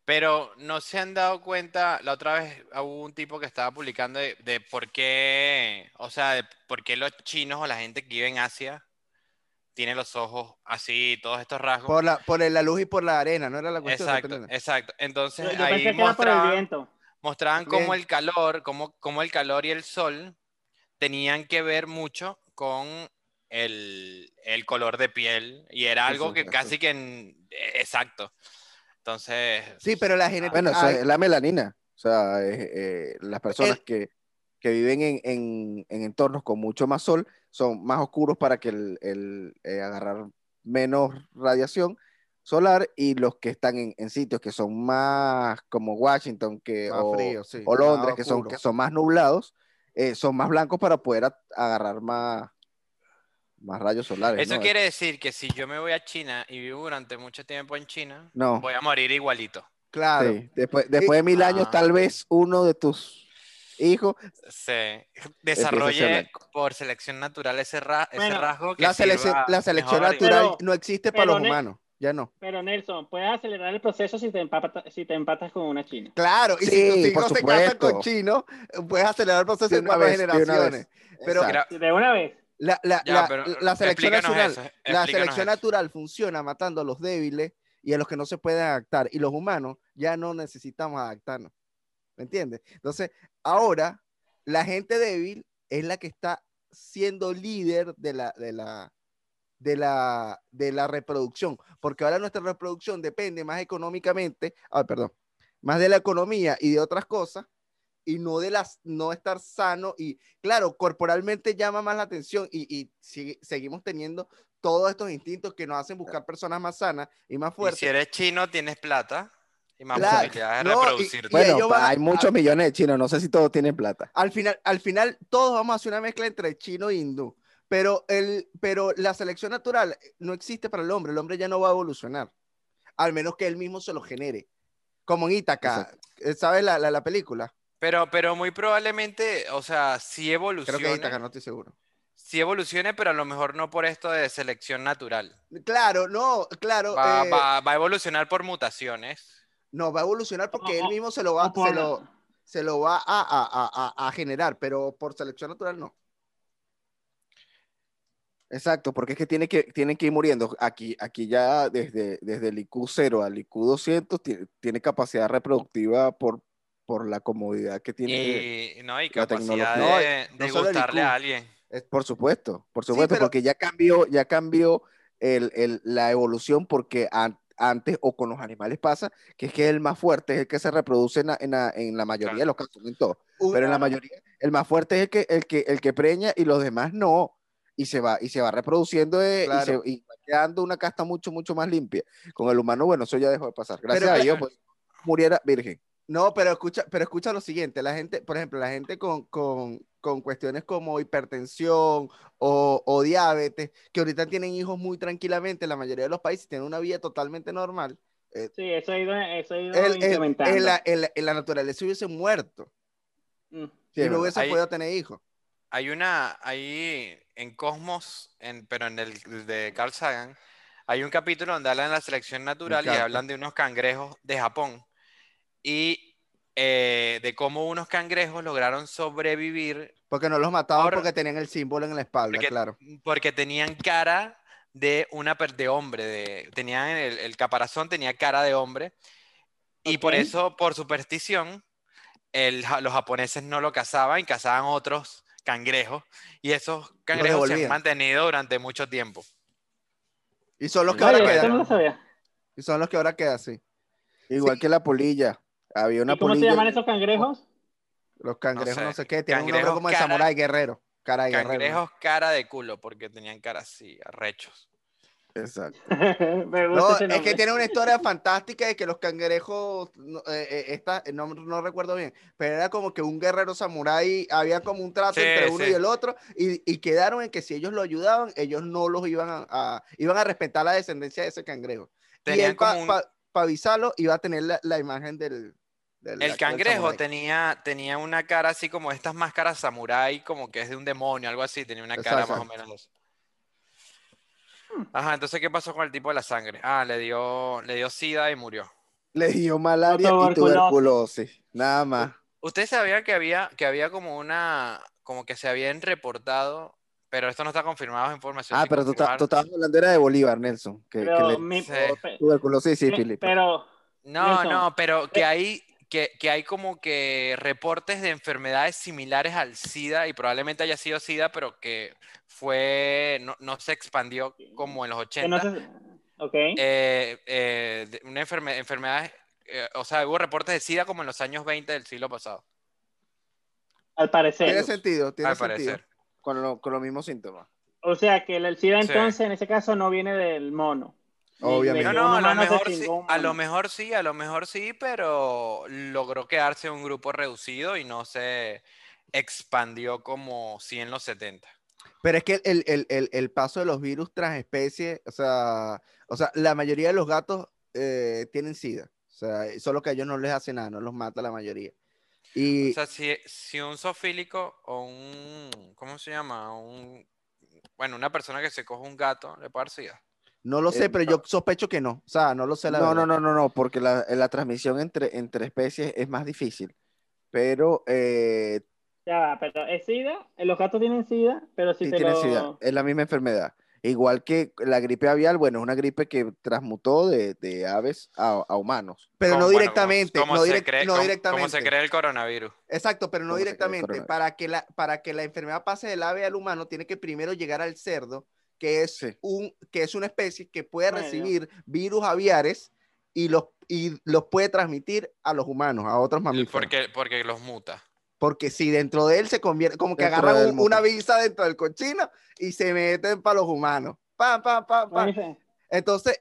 B: Pero no se han dado cuenta, la otra vez hubo un tipo que estaba publicando de, de por qué, o sea, de por qué los chinos o la gente que vive en Asia tiene los ojos así, todos estos rasgos.
C: Por la, por la luz y por la arena, no era la cuestión.
B: Exacto, exacto. Entonces
D: Yo, yo
B: ahí
D: pensé que era por el
B: mostraban,
D: viento.
B: mostraban cómo el calor, cómo, cómo el calor y el sol tenían que ver mucho con el, el color de piel y era algo
A: Eso,
B: que
A: eso.
B: casi que en- eh, exacto. Entonces,
C: Sí, pero la genética.
A: Bueno, eso
C: ay,
A: es la melanina. O sea, es, eh, las personas
C: El-
A: que, que viven en, en- en entornos con mucho más sol son más oscuros para que el, el, eh, agarrar menos radiación solar y los que están en, en sitios que son más como Washington que,
C: Más
A: o,
C: frío, sí,
A: o Londres, que son, que son más nublados, eh, son más blancos para poder a- agarrar más, más rayos solares.
B: eso
A: ¿no?
B: quiere decir que si yo me voy a China y vivo durante mucho tiempo en China,
A: No.
B: voy a morir igualito.
C: Claro.
A: Sí, Después, después de mil años,
B: Ah.
A: tal vez uno de tus hijos
B: Se desarrolle por selección natural ese, ra- ese
D: Bueno,
B: rasgo que
C: La selección,
B: sirva
C: la selección natural no existe para
D: pero
C: los humanos. Ya no.
D: Pero Nelson, puedes acelerar el proceso si te, empatas, si te empatas con una china.
C: Claro, y
A: Sí,
C: si tus hijos se casan con chinos, puedes acelerar el proceso
A: De
C: cuatro
A: vez, de una vez.
C: generaciones. Pero-
D: De una vez.
C: La, la-
B: Ya,
C: la-
B: pero
C: la selección natural,
B: eso,
C: la selección
B: eso.
C: natural funciona matando a los débiles y a los que no se pueden adaptar. Y los humanos ya no necesitamos adaptarnos. ¿Me entiendes? Entonces, ahora la gente débil es la que está siendo líder de la, de la, de la, de la reproducción. Porque ahora nuestra reproducción depende más económicamente, ah, perdón, más de la economía y de otras cosas y no de las no estar sano y claro corporalmente llama más la atención y, y sigue- seguimos teniendo todos estos instintos que nos hacen buscar personas más sanas y más
B: Y
C: fuertes.
B: si eres chino, tienes plata y más
C: Claro,
B: posibilidades de
C: no, y-
B: reproducirte.
C: y
A: Bueno,
C: van
A: hay muchos millones de chinos, no sé si todos tienen plata.
C: Al final, al final, todos vamos a hacer una mezcla entre chino e hindú. Pero, el, pero la selección natural no existe para el hombre. El hombre ya no va a evolucionar. Al menos que él mismo se lo genere. Como en Ítaca. Eh, ¿Sabes la, la, la película?
B: Pero, pero muy probablemente, o sea, sí
C: Creo
B: evolucione.
C: que Ítaca, no estoy seguro.
B: Sí evolucione, pero a lo mejor no por esto de selección natural.
C: Claro, no, claro.
B: Va,
C: eh,
B: va- va a evolucionar por mutaciones.
C: No, va a evolucionar porque él mismo se lo va, se lo, se lo va a- a- a- a generar, pero por selección natural no.
A: Exacto, porque es que tiene que, tienen que ir muriendo. Aquí, aquí ya desde, desde el IQ 0 al IQ 200 tiene, tiene capacidad reproductiva por, por la comodidad que tiene.
B: Y, no, y
A: la
B: capacidad
A: tecnología.
B: de,
C: No,
B: de gustarle a alguien.
A: Por supuesto, por supuesto,
C: pero-
A: porque ya cambió, ya cambió el, el- la evolución porque an- antes o con los animales pasa que es que el más fuerte es el que se reproduce en la, en la- en la mayoría
B: Claro.
A: de los casos, no en todos, pero en la mayoría el más fuerte es el que, el que, el que preña y los demás no. Y se va, y se va reproduciendo eh, y, se, y va quedando una casta mucho, mucho más limpia. Con el humano, bueno, eso ya dejó de pasar. Gracias
C: Pero
A: a Dios, pues, muriera virgen.
C: No, pero escucha, pero escucha lo siguiente, la gente, por ejemplo, la gente con, con, con cuestiones como hipertensión o, o diabetes, que ahorita tienen hijos muy tranquilamente, en la mayoría de los países tienen una vida totalmente normal,
D: Sí, eso ha ido, eso ha ido
C: el-
D: incrementando.
C: en, la, en la- en la naturaleza hubiese muerto
D: Mm.
A: Sí,
C: y
A: es
C: no hubiese podido tener hijos.
B: Hay una, ahí en Cosmos, en, pero en el de Carl Sagan, hay un capítulo donde hablan de la selección natural y hablan de unos cangrejos de Japón y eh, de cómo unos cangrejos lograron sobrevivir
C: Porque no los mataban
B: Por-
C: porque tenían el símbolo en la espalda,
B: porque,
C: claro.
B: porque tenían cara de una de hombre, de, tenían el, el caparazón tenía cara de hombre y por eso, por superstición, el los japoneses no lo cazaban y cazaban otros cangrejos y esos cangrejos se han mantenido durante mucho tiempo.
C: Y son los que ahora
D: no
C: quedan.
D: lo sabía.
C: Y son los que ahora quedan, sí.
A: Igual
C: Sí.
A: que la polilla. Había una
D: ¿Y cómo se llaman esos cangrejos?
C: Los cangrejos, no sé,
B: sé,
C: qué, tienen un nombre como
B: cara-
C: samurái guerrero. Cara de guerrero.
B: Cangrejos cara de culo porque tenían cara así, arrechos.
A: Exacto. [laughs]
D: Me gusta
C: No,
D: ese
C: es que tiene una historia [laughs] fantástica de que los cangrejos, no, eh, eh, esta, no, no recuerdo bien, pero era como que un guerrero samurái, había como un trato
B: Sí,
C: entre uno
B: sí.
C: y el otro, y, y quedaron en que si ellos lo ayudaban, ellos no los iban a, a- iban a respetar la descendencia de ese cangrejo. y
B: Tenían
C: él, para avisarlo, iba a tener la, la imagen del...
B: El cangrejo tenía, tenía una cara así como estas máscaras samurái, como que es de un demonio, algo así, tenía una cara
C: Exacto.
B: más o menos. Ajá, entonces ¿qué pasó con el tipo de la sangre? Ah, le dio, le dio sida y murió.
A: Le dio malaria y
D: Tuberculosis.
A: Nada más.
B: Ustedes sabían que había, que había como una, como que se habían reportado, pero esto no está confirmado, es información
A: Ah, pero tú, ta- tú estabas hablando era de Bolívar, Nelson. Que, que
D: Pero,
A: le
D: mi-
B: Sí.
A: tuberculosis y sífilis.
D: pero
B: No,
D: Nelson,
B: no, pero que
D: eh,
B: hay, que, que hay como que reportes de enfermedades similares al SIDA y probablemente haya sido SIDA, pero que fue, no, no se expandió como en los
D: que
B: 80.
D: no sé- ok.
B: Eh, eh, una enferme- enfermedad, eh, o sea, hubo reportes de SIDA como en los años 20 del siglo pasado,
D: al parecer.
C: Tiene sentido, tiene
B: al
C: sentido.
B: parecer.
A: Con, lo- con los mismos síntomas.
D: O sea, que el, SIDA
B: Sí.
D: entonces en ese caso no viene del mono.
C: Obviamente.
B: No, no, a lo, mejor sí, a lo mejor sí, a lo mejor sí, pero logró quedarse un grupo reducido y no se expandió como sí en los 70.
C: Pero es que el, el, el, el paso de los virus transespecie, o sea, o sea, la mayoría de los gatos eh, tienen SIDA. O sea, solo que a ellos no les hace nada, no los mata la mayoría. Y
B: O sea, si, si un zoofílico o un, ¿cómo se llama? Un, bueno, una persona que se coge un gato, le puede dar SIDA.
C: No lo sé,
A: eh,
C: pero yo sospecho que no. O sea, no lo sé la
A: No,
C: verdad.
A: no, no, no, no, porque la, la transmisión entre, entre especies es más difícil. Pero eh,
D: Ya va, pero es SIDA, eh, los gatos tienen SIDA, pero si
A: sí
D: te
A: tienen
D: lo...
A: SIDA, es la misma enfermedad. Igual que la gripe aviar, bueno, es una gripe que transmutó de, de aves a, a humanos.
C: Pero no
B: bueno,
C: directamente,
B: como
C: no,
B: se
C: direct-
B: cree-
C: no
B: como-
C: directamente.
B: Como se cree el coronavirus.
C: Exacto, pero no
A: ¿Cómo se cree el
C: directamente.
A: coronavirus?
C: Para que, la, para que la enfermedad pase del ave al humano, tiene que primero llegar al cerdo, que es,
A: Sí.
C: un, que es una especie que puede
D: Bueno.
C: recibir virus aviares y los, y los puede transmitir a los humanos, a otros mamíferos.
B: Porque, porque los muta.
C: Porque si dentro de él se convierte, como que
A: Dentro
C: agarran una visa dentro del cochino y se meten para los humanos. pam, pam, pam, pam.
D: Bueno,
C: Entonces,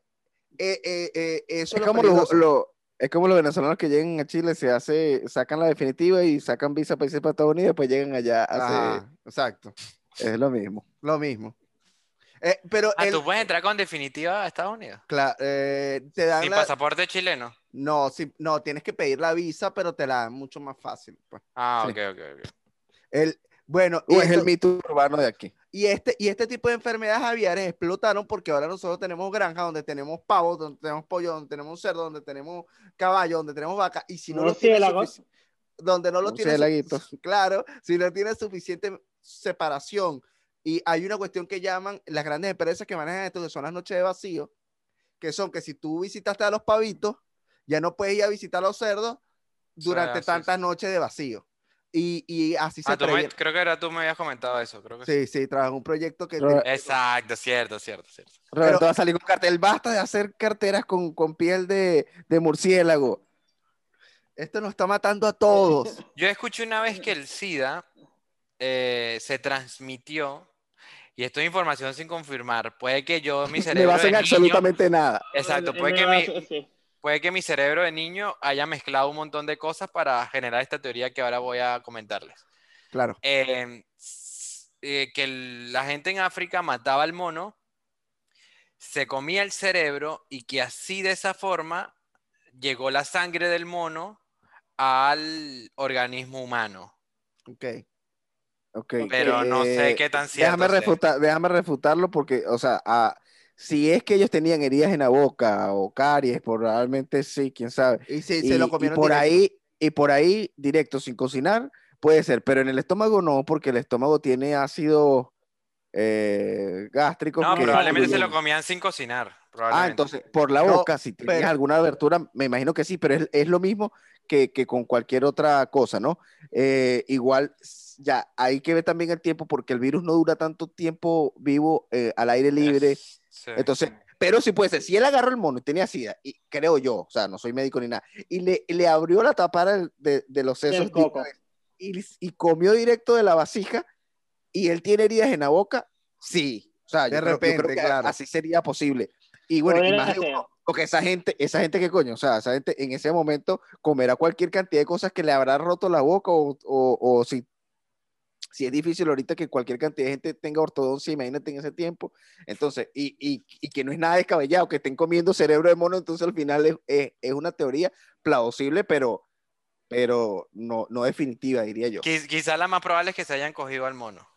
C: eh, eh, eh, eso
A: Es
C: lo
A: como, lo- lo- es como los venezolanos que llegan a Chile, se hace, sacan la definitiva y sacan visa para irse para Estados Unidos, después llegan allá.
C: Ajá, exacto,
A: es lo mismo.
C: lo mismo. Eh, pero
B: Ah,
C: el-
B: tú puedes entrar con definitiva a Estados Unidos.
C: cla- eh, te dan
B: Sin
C: la-
B: pasaporte chileno.
C: no, sí, no, tienes que pedir la visa, pero te la dan mucho más fácil. pues.
B: Ah,
A: Sí.
B: ok, ok, ok.
C: El, bueno, y,
A: es el mito urbano de aquí.
C: y este, y este tipo de enfermedades aviares explotaron porque ahora nosotros tenemos granjas donde tenemos pavos, donde tenemos pollo, donde tenemos cerdo, donde tenemos caballo, donde tenemos vaca, y si no lo tienes donde no lo tienes claro, si no tienes suficiente separación y hay una cuestión que llaman las grandes empresas que manejan esto, que son las noches de vacío, que son que si tú visitaste a los pavitos, ya no puedes ir a visitar a los cerdos durante
B: sí.
C: tantas noches de vacío. Y, y así se
B: Ah, me- creo que era tú me habías comentado eso. Creo que sí.
C: Sí, sí, trabajo en un proyecto que...
A: Pero-
C: te-
B: Exacto, cierto, cierto, cierto.
A: Roberto va a salir con cartel. Basta de hacer carteras con, con piel de, de murciélago.
C: Esto nos está matando a todos.
B: Yo escuché una vez que el SIDA eh, se transmitió, y esto es información sin confirmar. Puede que yo, mi [laughs]
A: No le
B: cerebro
A: hacen
B: de niño,
A: absolutamente nada.
B: Exacto, puede que, mi,
D: sí.
B: puede que mi cerebro de niño haya mezclado un montón de cosas para generar esta teoría que ahora voy a comentarles.
C: Claro.
B: Eh, s- eh, que el- la gente en África mataba al mono, se comía el cerebro y que así de esa forma llegó la sangre del mono al organismo humano.
C: Ok.
A: Ok,
B: Pero no sé
A: eh,
B: qué tan cierto
A: Déjame, refutar, déjame refutarlo porque, o sea, si es que ellos tenían heridas en la boca o caries, probablemente sí, quién sabe.
C: Y si
A: y,
C: se lo
A: y
C: comieron
A: por
C: directo.
A: ahí, y por ahí, directo, sin cocinar, puede ser, pero en el estómago no, porque el estómago tiene ácido eh, gástrico.
B: No,
A: que-
B: probablemente se lo comían sin cocinar.
A: Ah, entonces, por la
C: No,
A: boca, si tenías
C: pero-
A: alguna abertura, me imagino que sí, pero es, es lo mismo que, que con cualquier otra cosa, ¿no? Eh, igual, ya, hay que ver también el tiempo, porque el virus no dura tanto tiempo vivo eh, al aire libre.
B: Es- sí.
A: Entonces, pero sí puede ser, si él agarró el mono y tenía sida, y creo yo, o sea, no soy médico ni nada, y le, le abrió la tapara de, de los sesos
D: coco.
A: y, y comió directo de la vasija, y él tiene heridas en la boca, sí. O sea,
C: De
A: yo creo- yo creo
C: repente,
A: que
C: claro.
A: así sería posible. Y bueno, y
D: Podría
A: más de
D: ser.
A: uno, porque esa gente, esa gente que coño, o sea, esa gente en ese momento comerá cualquier cantidad de cosas que le habrá roto la boca o, o, si, si es difícil ahorita que cualquier cantidad de gente tenga ortodoncia, imagínate en ese tiempo. Entonces, y, y, y que no es nada descabellado, que estén comiendo cerebro de mono, entonces al final es, es, una teoría plausible, pero, pero no, no definitiva, diría yo.
B: Quiz- Quizá la más probable es que se hayan cogido al mono.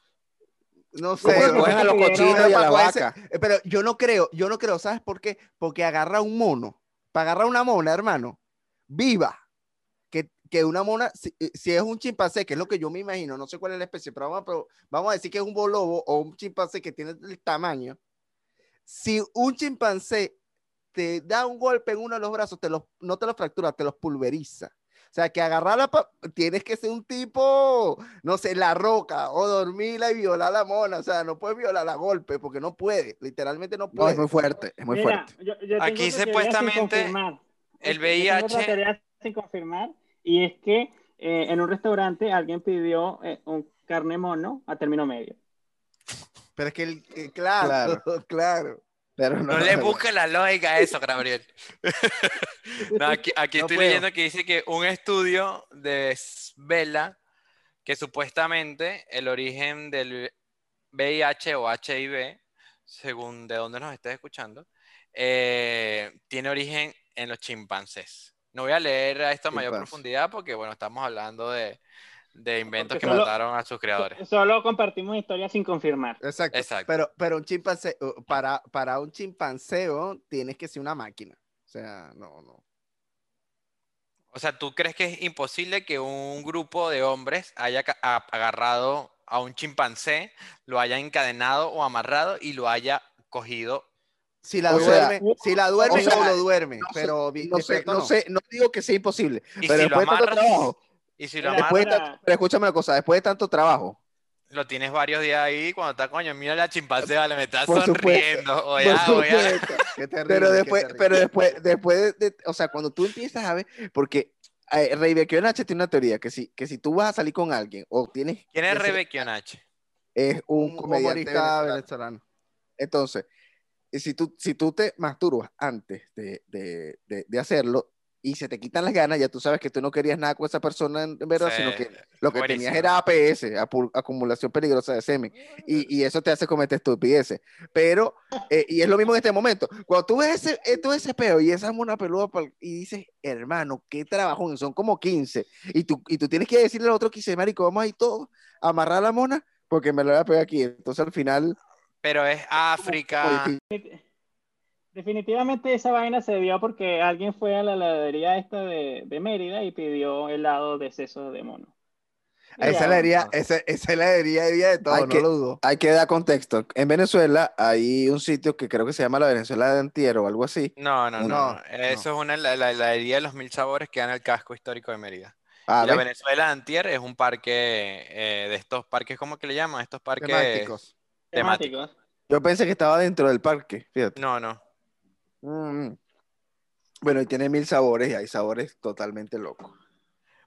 C: No sé.
A: Como se
C: no
A: cogen a los
D: Pero-
A: cochinos y a la vaca.
C: Pero yo no creo, yo no creo, ¿sabes por qué? Porque agarra un mono, para agarrar una mona, hermano, viva, que, que una mona, si, si es un chimpancé, que es lo que yo me imagino, no sé cuál es la especie, pero vamos a, pero vamos a decir que es un bolobo o un chimpancé que tiene el tamaño. Si un chimpancé te da un golpe en uno de los brazos, te los, no te los fractura, te los pulveriza. O sea, que agarrarla, pa- tienes que ser un tipo, no sé, la roca, o dormirla y violar a la mona. O sea, no puedes violar a golpe, porque no puede, literalmente no
A: No,
C: puede.
A: es muy fuerte, es muy
D: Mira,
A: fuerte.
D: yo- yo tengo
B: Aquí supuestamente el
D: Yo tengo otra
B: VIH
D: teoría sin confirmar, y es que eh, en un restaurante alguien pidió eh, un carne mono a término medio.
C: Pero es que, el, eh, claro, claro. [laughs]
A: Pero no,
B: No le busca la lógica a eso, Gabriel. [laughs] No, aquí aquí
C: No
B: estoy
C: puedo.
B: leyendo que dice que un estudio de Vela que supuestamente el origen del VIH o HIV, según de dónde nos estés escuchando, eh, tiene origen en los chimpancés. No voy a leer a esto a mayor profundidad porque, bueno, estamos hablando de, de inventos
D: Porque
B: que
D: solo-
B: mataron a sus creadores.
D: Solo compartimos historias sin confirmar.
C: Exacto.
B: Exacto.
C: Pero, pero un chimpancé, uh, para, para un chimpancé, oh, tienes que ser una máquina. O sea, no, no.
B: O sea, ¿tú crees que es imposible que un grupo de hombres haya agarrado a un chimpancé, lo haya encadenado o amarrado y lo haya cogido?
C: Si la
A: O sea,
C: duerme, si la duerme,
A: o sea,
C: no lo duerme.
A: no sé,
C: pero vi-
A: No sé, no
C: no.
A: sé, no digo que sea imposible,
B: Y
A: pero
B: si lo
A: después de tanto
B: amarras,
A: trabajo,
B: y si lo
A: de tanto- pero escúchame una cosa, después de tanto trabajo,
B: lo tienes varios días ahí cuando está, coño, mira la chimpancé, vale, me está sonriendo. O
A: por
B: ya, o ya.
A: supuesto. [laughs]
C: Qué terrible,
A: pero después, pero después, después de, de- o sea, cuando tú empiezas a ver, porque eh, Rey H tiene una teoría que si, que si tú vas a salir con alguien o tienes,
B: ¿Quién es Rebequion H?
A: es un
C: un
A: comediante venezolano.
C: venezolano.
A: Entonces, si tú, si tú te masturbas antes de, de, de, de hacerlo y se te quitan las ganas, ya tú sabes que tú no querías nada con esa persona en verdad, sino
B: Sí,
A: que lo que
B: buenísimo.
A: tenías era APS, acumulación peligrosa de semen, y, y eso te hace cometer estupideces. Pero, eh, y es lo mismo en este momento, cuando tú ves ese, eh, tú ves ese peo y esa mona peluda y dices, hermano, qué trabajón, son como 15, y tú, y tú tienes que decirle al otro 15, marico, vamos ahí todos a amarrar a la mona, porque me la voy a pegar aquí. Entonces al final...
B: Pero es África.
D: Definitivamente esa vaina se dio porque alguien fue a la heladería esta de, de Mérida y pidió helado de seso de mono.
C: Esa
A: no.
C: esa, diría de día de todo,
A: Hay
C: no
A: que-
C: lo dudo.
A: Hay que dar contexto. En Venezuela hay un sitio que creo que se llama la Venezuela de Antier o algo así.
B: No, no, no,
C: No,
B: no. Eso es una la, la heladería de los mil sabores que da en el casco histórico de Mérida.
A: Ah,
B: Y la. Venezuela de Antier es un parque eh, de estos parques, ¿cómo que le llaman? Estos parques
C: Temáticos.
B: temáticos.
A: Yo pensé que estaba dentro del parque, fíjate.
B: No, no.
A: Mm. Bueno, y tiene mil sabores y hay sabores totalmente locos.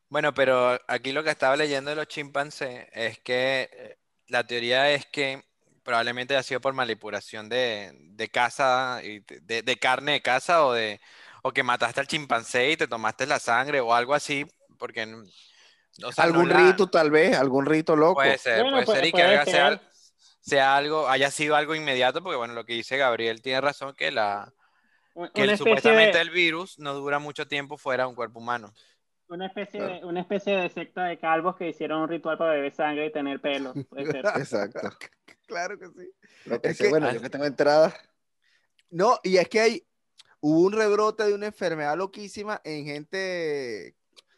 B: Bueno, pero aquí lo que estaba leyendo de los chimpancés es que eh, la teoría es que probablemente ha sido por manipulación de, de caza, y de, de- carne de caza o de o que mataste al chimpancé y te tomaste la sangre o algo así, porque o sea, no
A: algún
B: la-
A: rito, tal vez, algún rito loco.
B: puede ser,
D: Bueno,
B: puede
D: puede-
B: ser y que haya sea, sea algo, haya sido algo inmediato, porque bueno, lo que dice Gabriel tiene razón que la que el- supuestamente
D: de,
B: el virus no dura mucho tiempo fuera de un cuerpo humano.
D: una especie
A: Claro.
D: de, una especie de secta de calvos que hicieron un ritual para beber sangre y tener pelo. [laughs] Puede ser.
A: Exacto. [laughs]
C: Claro que sí.
A: Lo que
C: Es
A: sé,
C: que-
A: bueno, yo que tengo entrada.
C: No, y es que hay, hubo un rebrote de una enfermedad loquísima en gente,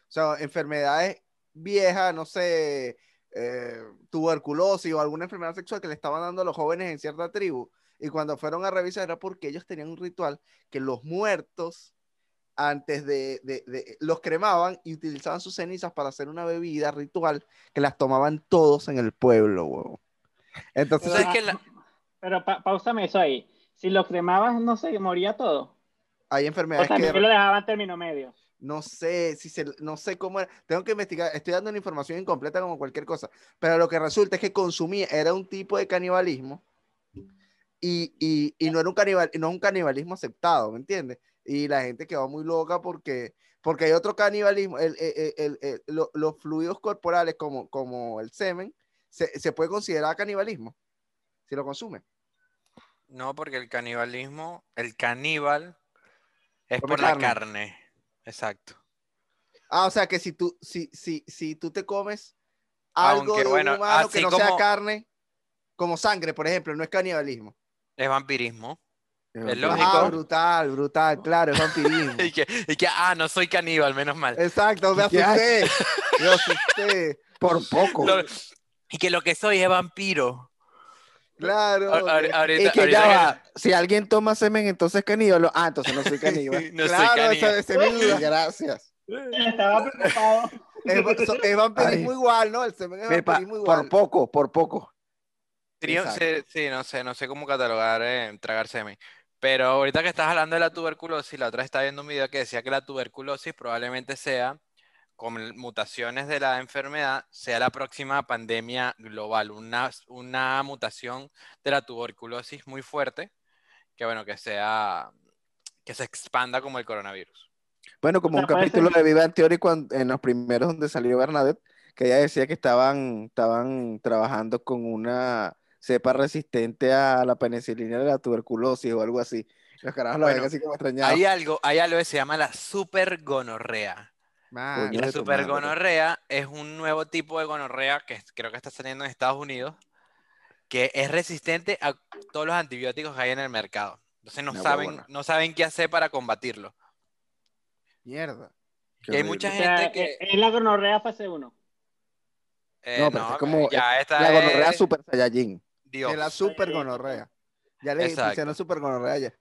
C: o sea, enfermedades viejas, no sé, eh, tuberculosis o alguna enfermedad sexual que le estaban dando a los jóvenes en cierta tribu. Y cuando fueron a revisar era porque ellos tenían un ritual que los muertos, antes de, de- de- los cremaban y utilizaban sus cenizas para hacer una bebida ritual que las tomaban todos en el pueblo, huevón. Entonces,
B: Pero es que la-
D: Pero pa- pausame eso ahí. Si lo cremabas, no sé, moría todo.
C: hay
D: O
C: enfermedades
D: también
C: que
D: lo dejaban término medio.
C: No sé si se, no sé cómo era. Tengo que investigar. Estoy dando una información incompleta como cualquier cosa. Pero lo que resulta es que consumía era un tipo de canibalismo y, y, y no era un canibal, no es un canibalismo aceptado, ¿me entiendes? Y la gente quedó muy loca porque, porque hay otro canibalismo. El, el- el- el- lo- los fluidos corporales como, como el semen se, se puede considerar canibalismo si lo consume.
B: No, porque el canibalismo, el caníbal es
C: Come
B: por la
C: carne.
B: Exacto.
C: Ah, o sea que si tú, si, si, si tú te comes algo
B: Aunque,
C: de
B: bueno,
C: un humano que no sea carne, como sangre, por ejemplo, no es canibalismo.
B: Es vampirismo. Es lógico.
C: Ah, brutal, brutal, claro, es vampirismo. [laughs]
B: Y que, y que, ah, no soy caníbal, menos mal.
C: Exacto, me
A: ¿Qué
C: asusté. [laughs] Me asusté.
A: Por poco.
B: Lo- y que lo que soy es vampiro.
C: Claro.
B: A- a-
C: que-
B: ahorita-
A: Y que ya
B: que-
A: va, si alguien toma semen, entonces es caníbal. Ah, entonces no soy caníbal. [laughs]
B: no soy
C: claro,
B: caníbal.
C: esa, esa.
A: Gracias.
D: Estaba preocupado.
C: Es, es vampirismo
A: Ay.
C: igual, ¿no? El semen es vampirismo igual.
A: por poco, por poco.
B: Trío- sí, sí, no sé, no sé cómo catalogar eh, tragar semen. Pero ahorita que estás hablando de la tuberculosis, la otra vez estaba viendo un video que decía que la tuberculosis probablemente sea, con mutaciones de la enfermedad, sea la próxima pandemia global, una, una mutación de la tuberculosis muy fuerte, que bueno, que sea, que se expanda como el coronavirus.
A: Bueno, como
D: O
A: un capítulo
D: ser-
A: de Viva Theory cuando, en los primeros donde salió Bernadette, que ella decía que estaban, estaban trabajando con una cepa resistente a la penicilina de la tuberculosis o algo así. Los carajos la ven
B: Bueno,
A: así como extrañados.
B: Hay algo, hay algo que se llama la supergonorrea.
C: Man.
B: La supergonorrea es un nuevo tipo de gonorrea que creo que está saliendo en Estados Unidos, que es resistente a todos los antibióticos que hay en el mercado. Entonces no saben, no saben qué hacer para combatirlo.
C: mierda.
A: Qué
B: y hay
A: horrible.
B: mucha
D: O sea,
B: gente que...
D: es- la gonorrea fase 1.
B: eh,
A: No, pero es como
B: ya esta
A: La gonorrea
B: es
A: Super Saiyajin.
B: Dios.
C: Es la super gonorrea. Ya le
B: Exacto.
C: pusieron super gonorrea ya.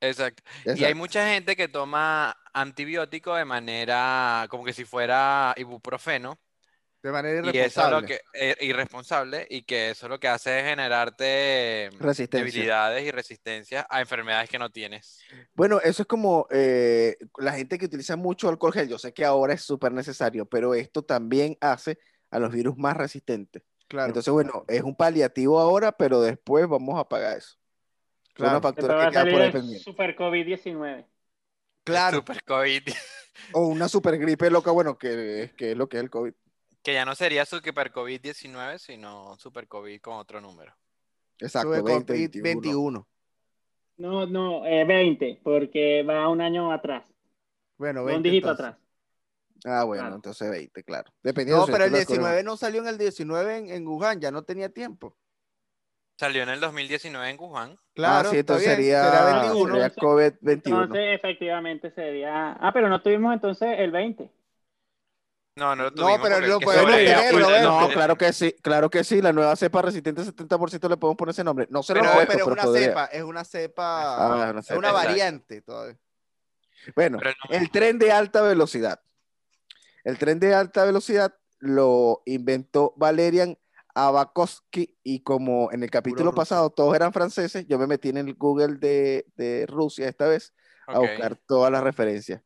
B: Exacto. Y hay
A: Exacto.
B: mucha gente que toma antibiótico de manera como que si fuera ibuprofeno.
C: De manera
B: Y eso es lo
C: irresponsable.
B: que eh, irresponsable y que eso lo que hace es generarte debilidades y resistencia a enfermedades que no tienes.
A: Bueno, eso es como eh, la gente que utiliza mucho alcohol gel. Yo sé que ahora es súper necesario, pero esto también hace a los virus más resistentes.
C: Claro.
A: Entonces, bueno, es un paliativo ahora, pero después vamos a pagar eso. Una
C: Claro.
A: factura
D: Después va
A: que
D: a
A: queda
D: salir
A: por ahí pendiente.
D: Super COVID-19.
C: Claro.
B: Super COVID.
A: O una super gripe loca, bueno, que, que es lo que es el COVID.
B: Que ya no sería Super COVID-19, sino Super COVID con otro número.
A: Exacto,
C: Sube
A: 20,
C: COVID
A: 21.
C: 21.
D: No, no, eh, 20, porque va un año atrás.
C: Bueno,
D: va
C: 20
D: un dígito
C: entonces.
D: atrás.
A: Ah, bueno,
D: Claro.
A: entonces 20, claro. Dependiendo
C: No, pero el
A: tú la corona-
C: 19 no salió en el 19 en, en Wuhan, ya no tenía tiempo.
B: Salió en el 2019 en Wuhan.
C: Claro,
A: ah, sí, entonces sería,
C: será
D: 21.
A: sería COVID 21.
D: Entonces, efectivamente sería. Ah, pero no tuvimos entonces el 20.
B: No, no lo
C: No,
B: tuvimos.
C: pero lo
B: el que
C: podemos
B: sobrevivió
C: tener,
B: fue el
C: Roberto.
A: No,
B: 2019.
A: claro que sí, claro que sí. La nueva cepa resistente 70% le podemos poner ese nombre. No se lo
C: No,
A: conozco,
C: pero es una
A: podría.
C: cepa, es una cepa,
A: Ah, es una
C: es
A: cepa,
C: una
B: exacto.
C: variante todavía.
A: Bueno,
B: Pero el
A: tren de alta velocidad. El tren de alta velocidad lo inventó Valerian Abakovsky y como en el capítulo pasado todos eran franceses, yo me metí en el Google de, de Rusia esta vez a buscar todas las referencias.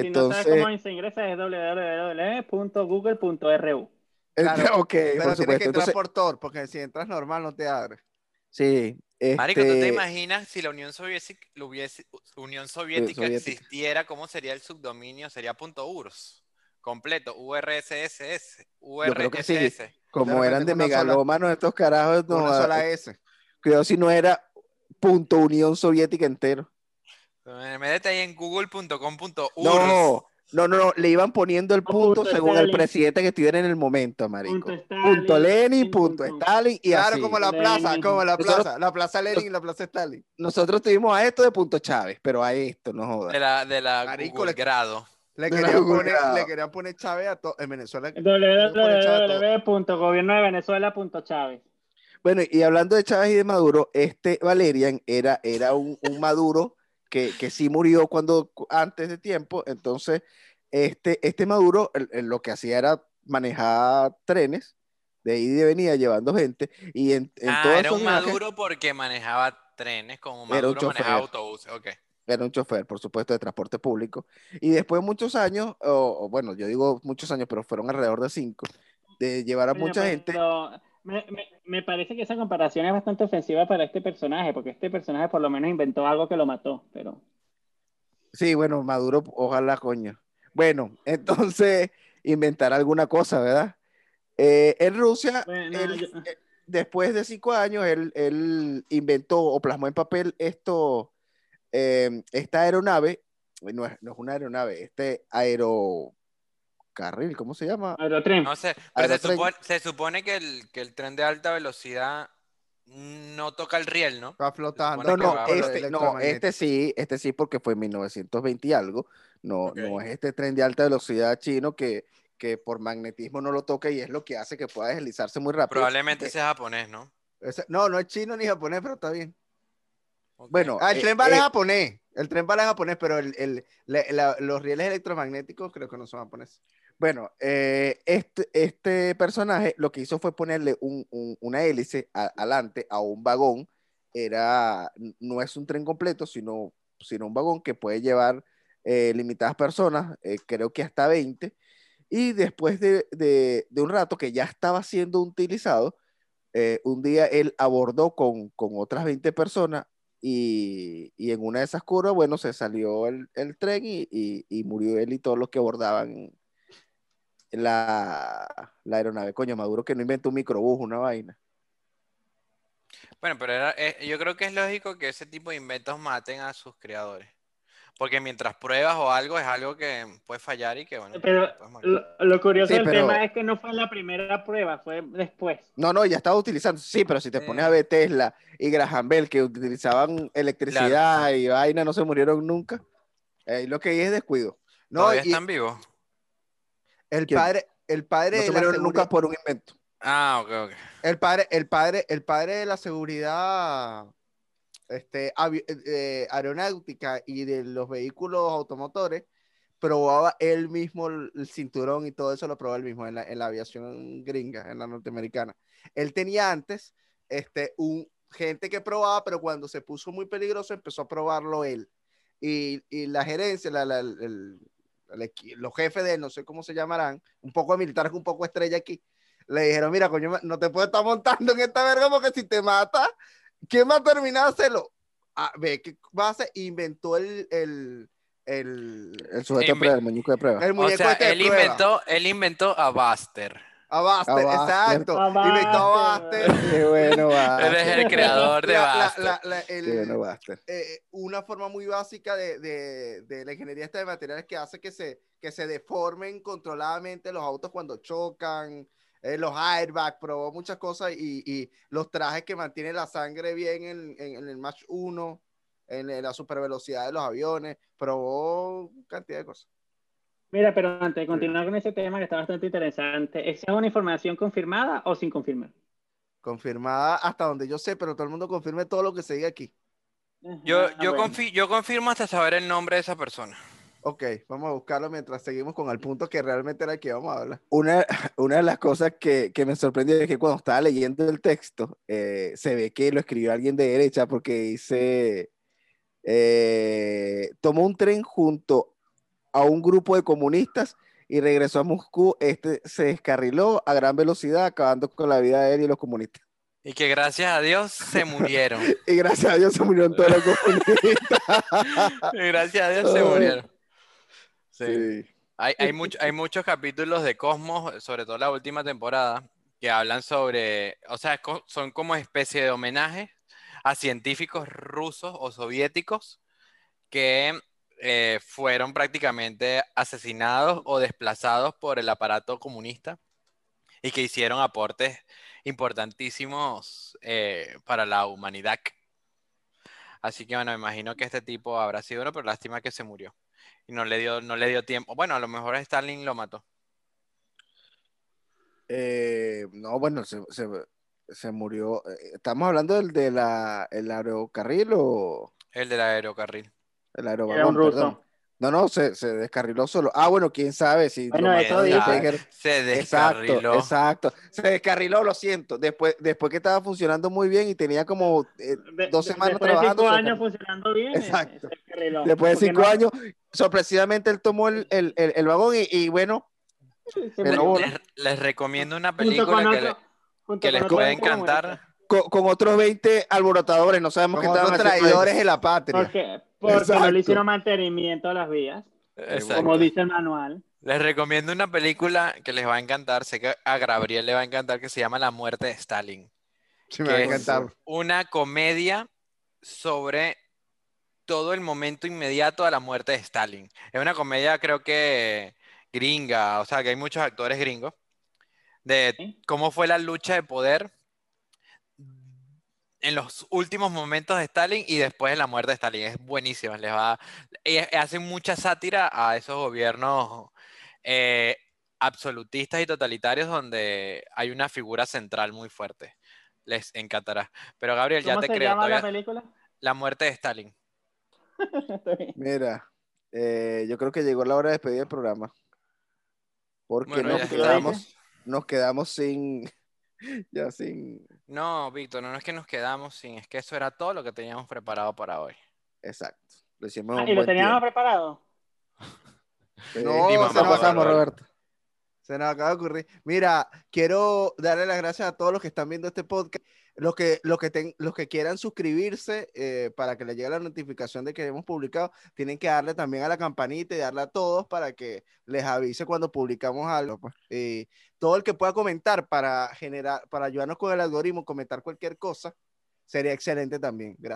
D: Si no
A: Entonces,
D: sabes cómo se ingresa es www.google.ru.
C: Claro, [laughs]
A: ok,
C: Pero
A: por
C: tienes que entrar
A: Entonces,
C: por Tor, porque si entras normal no te abre.
A: sí,
B: Marico, ¿tú te
A: este,
B: imaginas si la Unión Soviética, la hubiese- Unión Soviética
A: Soviética.
B: existiera, cómo sería el subdominio? Sería punto .urs, completo, URSS,
A: creo que sí.
B: URSS.
A: como eran de megalómanos estos carajos, no,
C: una
A: ah,
C: sola S.
A: cuidado si no era punto Unión Soviética entero.
B: Métete ahí en google.com.urs.
A: No, no, no, no, le iban poniendo el punto
D: punto
A: según el presidente que estuviera en el momento, marico.
D: Punto Stalin,
A: Punto Lenin,
D: punto-
A: punto Stalin y
C: Claro,
A: así.
C: como la
D: Lenin.
C: plaza, como la
A: Nosotros-
C: plaza, la plaza Lenin y la plaza Stalin.
A: Nosotros tuvimos a esto de punto Chávez, pero a esto, no
B: De
A: jodas.
B: la, de la
C: Marico,
B: Google
C: le-
B: grado.
C: Le [laughs] querían, poner, le querían poner Chávez a todo. En Venezuela.
D: www.gobiernodevenezuela.chávez.
A: Bueno, y hablando de Chávez y de Maduro, este Valerian era, era un, un Maduro que, que sí murió cuando antes de tiempo, entonces este, este Maduro el- el- lo que hacía era manejar trenes de y de venida llevando gente y en, en
B: ah, era un
A: viajes
B: Maduro porque manejaba trenes, como Maduro manejaba autobuses. Ok.
A: Era un chofer, por supuesto, de transporte público. Y después de muchos años, o, o bueno, yo digo muchos años, pero fueron alrededor de cinco, de llevar a
D: Coño,
A: mucha gente.
D: pero Me, me- me parece que esa comparación es bastante ofensiva para este personaje, porque este personaje por lo menos inventó algo que lo mató, pero
A: Sí, bueno, Maduro, ojalá, coño. Bueno, [laughs] entonces, inventar alguna cosa, ¿verdad? Eh, en Rusia,
D: Bueno,
A: él,
D: yo-
A: eh, después de cinco años, él, él inventó o plasmó en papel esto, eh, esta aeronave, no es, no es una aeronave, este aerocarril, ¿cómo se llama?
D: Aerotren.
B: No sé, pero se supone, se supone que, el, que el tren de alta velocidad no toca el riel, ¿no?
C: Va flotando.
A: No, no, este, no, este sí, este sí, porque fue en 1920 y algo. No, no es este tren de alta velocidad chino que, que por magnetismo no lo toca y es lo que hace que pueda deslizarse muy rápido.
B: Probablemente
A: Eh,
B: sea japonés, ¿no?
C: Ese- no, no es chino ni japonés, pero está bien.
A: Bueno,
C: Ah, el
A: eh,
C: tren bala
A: eh,
C: es japonés. El tren bala es japonés, pero el, el- la- la- los rieles electromagnéticos creo que no son japoneses.
A: Bueno, eh, este, este personaje lo que hizo fue ponerle un- un- una hélice a- adelante a un vagón. Era, no es un tren completo, sino, sino un vagón que puede llevar eh, limitadas personas, eh, creo que hasta 20. Y después de, de- de un rato que ya estaba siendo utilizado, un día él abordó con, con otras 20 personas y, y en una de esas curvas, bueno, se salió el, el tren y, y- murió él y todos los que abordaban la, la aeronave. Coño, Maduro que no inventó un microbús, una vaina.
B: Bueno, pero era- eh, yo creo que es lógico que ese tipo de inventos maten a sus creadores. Porque mientras pruebas o algo es algo que puede fallar y que, bueno,
D: Pero lo, lo curioso
A: Sí,
D: del
A: pero-
D: tema es que no fue en la primera prueba, fue después.
A: No, no, ya estaba utilizando. Sí, pero si te pones
C: Eh.
A: a ver Tesla y Graham Bell que utilizaban electricidad y vaina, no se murieron nunca. Ahí lo que hay es descuido.
C: No,
B: ¿Todavía
C: y
B: están vivos?
C: el
A: ¿Quién?
C: padre, el padre
A: No se murieron nunca por un invento.
B: Ah, ok, ok.
C: el padre, el padre, el padre de la seguridad este, avi- eh, aeronáutica y de los vehículos automotores probaba él mismo el, cinturón y todo eso lo probaba él mismo en la, en la aviación gringa, en la norteamericana. Él tenía antes este, un, gente que probaba, pero cuando se puso muy peligroso empezó a probarlo él. Y, y la gerencia, la- la- los jefes de no sé cómo se llamarán, un poco militares, un poco estrella aquí, le dijeron, mira, coño, no te puedes estar montando en esta verga porque si te mata, ¿quién va a terminar de hacerlo? a- ve qué base inventó el, el, el,
A: El sujeto de prueba, el muñeco de prueba.
C: el
B: O
C: muñeco
B: sea,
C: este de
B: él
C: prueba.
B: inventó, él inventó a Buster.
C: A Buster,
A: A Buster.
C: exacto.
D: A
C: Inventó a
D: Buster.
C: Buster. [laughs]
A: Qué bueno,
B: Él es el
A: Buster.
B: creador de
C: La- la-
B: Buster.
C: la- la- el-
A: Qué bueno, Buster.
C: eh, una forma muy básica de, de- de la ingeniería esta de materiales que hace que se, que se deformen controladamente los autos cuando chocan, eh, los airbags, probó muchas cosas y, y los trajes que mantienen la sangre bien en, en- en el Match 1, en, en la supervelocidad de los aviones, probó cantidad de cosas.
D: Mira, pero antes de continuar con ese tema que está bastante interesante, ¿esa es una información confirmada o sin confirmar?
C: Confirmada hasta donde yo sé, pero todo el mundo confirme todo lo que se diga aquí.
B: Yo,
D: Ah,
B: yo,
D: bueno.
B: confi- yo confirmo hasta saber el nombre de esa persona.
C: Ok, vamos a buscarlo mientras seguimos con el punto que realmente era el que vamos a hablar.
A: Una, [laughs] una de las cosas que, que me sorprendió es que cuando estaba leyendo el texto, eh, se ve que lo escribió alguien de derecha porque dice, eh, tomó un tren junto a un grupo de comunistas y regresó a Moscú. Este se descarriló a gran velocidad, acabando con la vida de él y los comunistas.
B: Y que gracias a Dios se murieron. [laughs]
A: Y gracias a Dios se murieron todos los [laughs] comunistas.
B: Y gracias a Dios se murieron. Sí.
A: Sí.
B: Hay, hay, mucho- hay muchos capítulos de Cosmos, sobre todo la última temporada, que hablan sobre, o sea, son como especie de homenaje a científicos rusos o soviéticos que eh, fueron prácticamente asesinados o desplazados por el aparato comunista y que hicieron aportes importantísimos eh, para la humanidad. Así que bueno, me imagino que este tipo habrá sido uno, pero lástima que se murió. Y no le dio, no le dio tiempo. Bueno, a lo mejor Stalin lo mató.
A: Eh, no, bueno, se, se, se murió. eh, ¿Estamos hablando del de la, el aerocarril o
B: El del aerocarril.
A: el
D: Era
A: aerovagón?
D: un ruso.
A: perdón? No, no, se, se descarriló solo. Ah, bueno, quién sabe si
D: Bueno, eso dice.
B: Se
A: Exacto,
B: descarriló.
A: exacto. Se descarriló, lo siento. Después, después que estaba funcionando muy bien y tenía como eh, dos
D: de-
A: semanas
D: después de
A: trabajando.
D: cinco
A: se
D: años
A: descarriló.
D: funcionando bien.
A: Exacto.
D: se.
A: Después de cinco
D: no-
A: años, sorpresivamente él tomó el, el, el, el vagón y, y bueno, pero.
B: Les, les recomiendo una película que,
D: otro-
B: que les puede encantar.
A: Con, con otros 20 alborotadores, no sabemos qué estaban ahí.
C: traidores de la patria.
D: Porque, porque no le hicieron mantenimiento a las vías,
B: Exacto.
D: como dice el manual.
B: Les recomiendo una película que les va a encantar. Sé que a Gabriel le va a encantar, que se llama La muerte de Stalin.
C: Sí, me va a encantar.
B: Una comedia sobre todo el momento inmediato a la muerte de Stalin. Es una comedia, creo que gringa, o sea, que hay muchos actores gringos, de cómo fue la lucha de poder en los últimos momentos de Stalin y después de la muerte de Stalin. Es buenísima, les va, y hacen mucha sátira a esos gobiernos eh, absolutistas y totalitarios donde hay una figura central muy fuerte. Les encantará. Pero Gabriel, ya
D: ¿Cómo
B: te
D: se
B: creo.
D: llama la película?
B: la muerte de Stalin. [laughs]
A: Mira, eh, yo creo que llegó la hora de despedir el programa. Porque
B: Bueno,
A: nos,
B: ya está.
A: quedamos, nos quedamos sin, [laughs] ya sin,
B: No, Víctor, no es que nos quedamos sin, es que eso era todo lo que teníamos preparado para hoy.
A: exacto. Lo hicimos
D: Ah, ¿Y lo teníamos
A: tiempo.
D: preparado? [laughs]
C: No,
A: ¿qué
B: se nos
A: pasamos. Roberto?
C: Se nos acaba de ocurrir. Mira, quiero darle las gracias a todos los que están viendo este podcast. Los que, los que, ten- los que quieran suscribirse eh, para que les llegue la notificación de que hemos publicado, tienen que darle también a la campanita y darle a todos para que les avise cuando publicamos algo. pues. Todo el que pueda comentar para generar, para ayudarnos con el algoritmo, comentar cualquier cosa, sería excelente también. Gracias.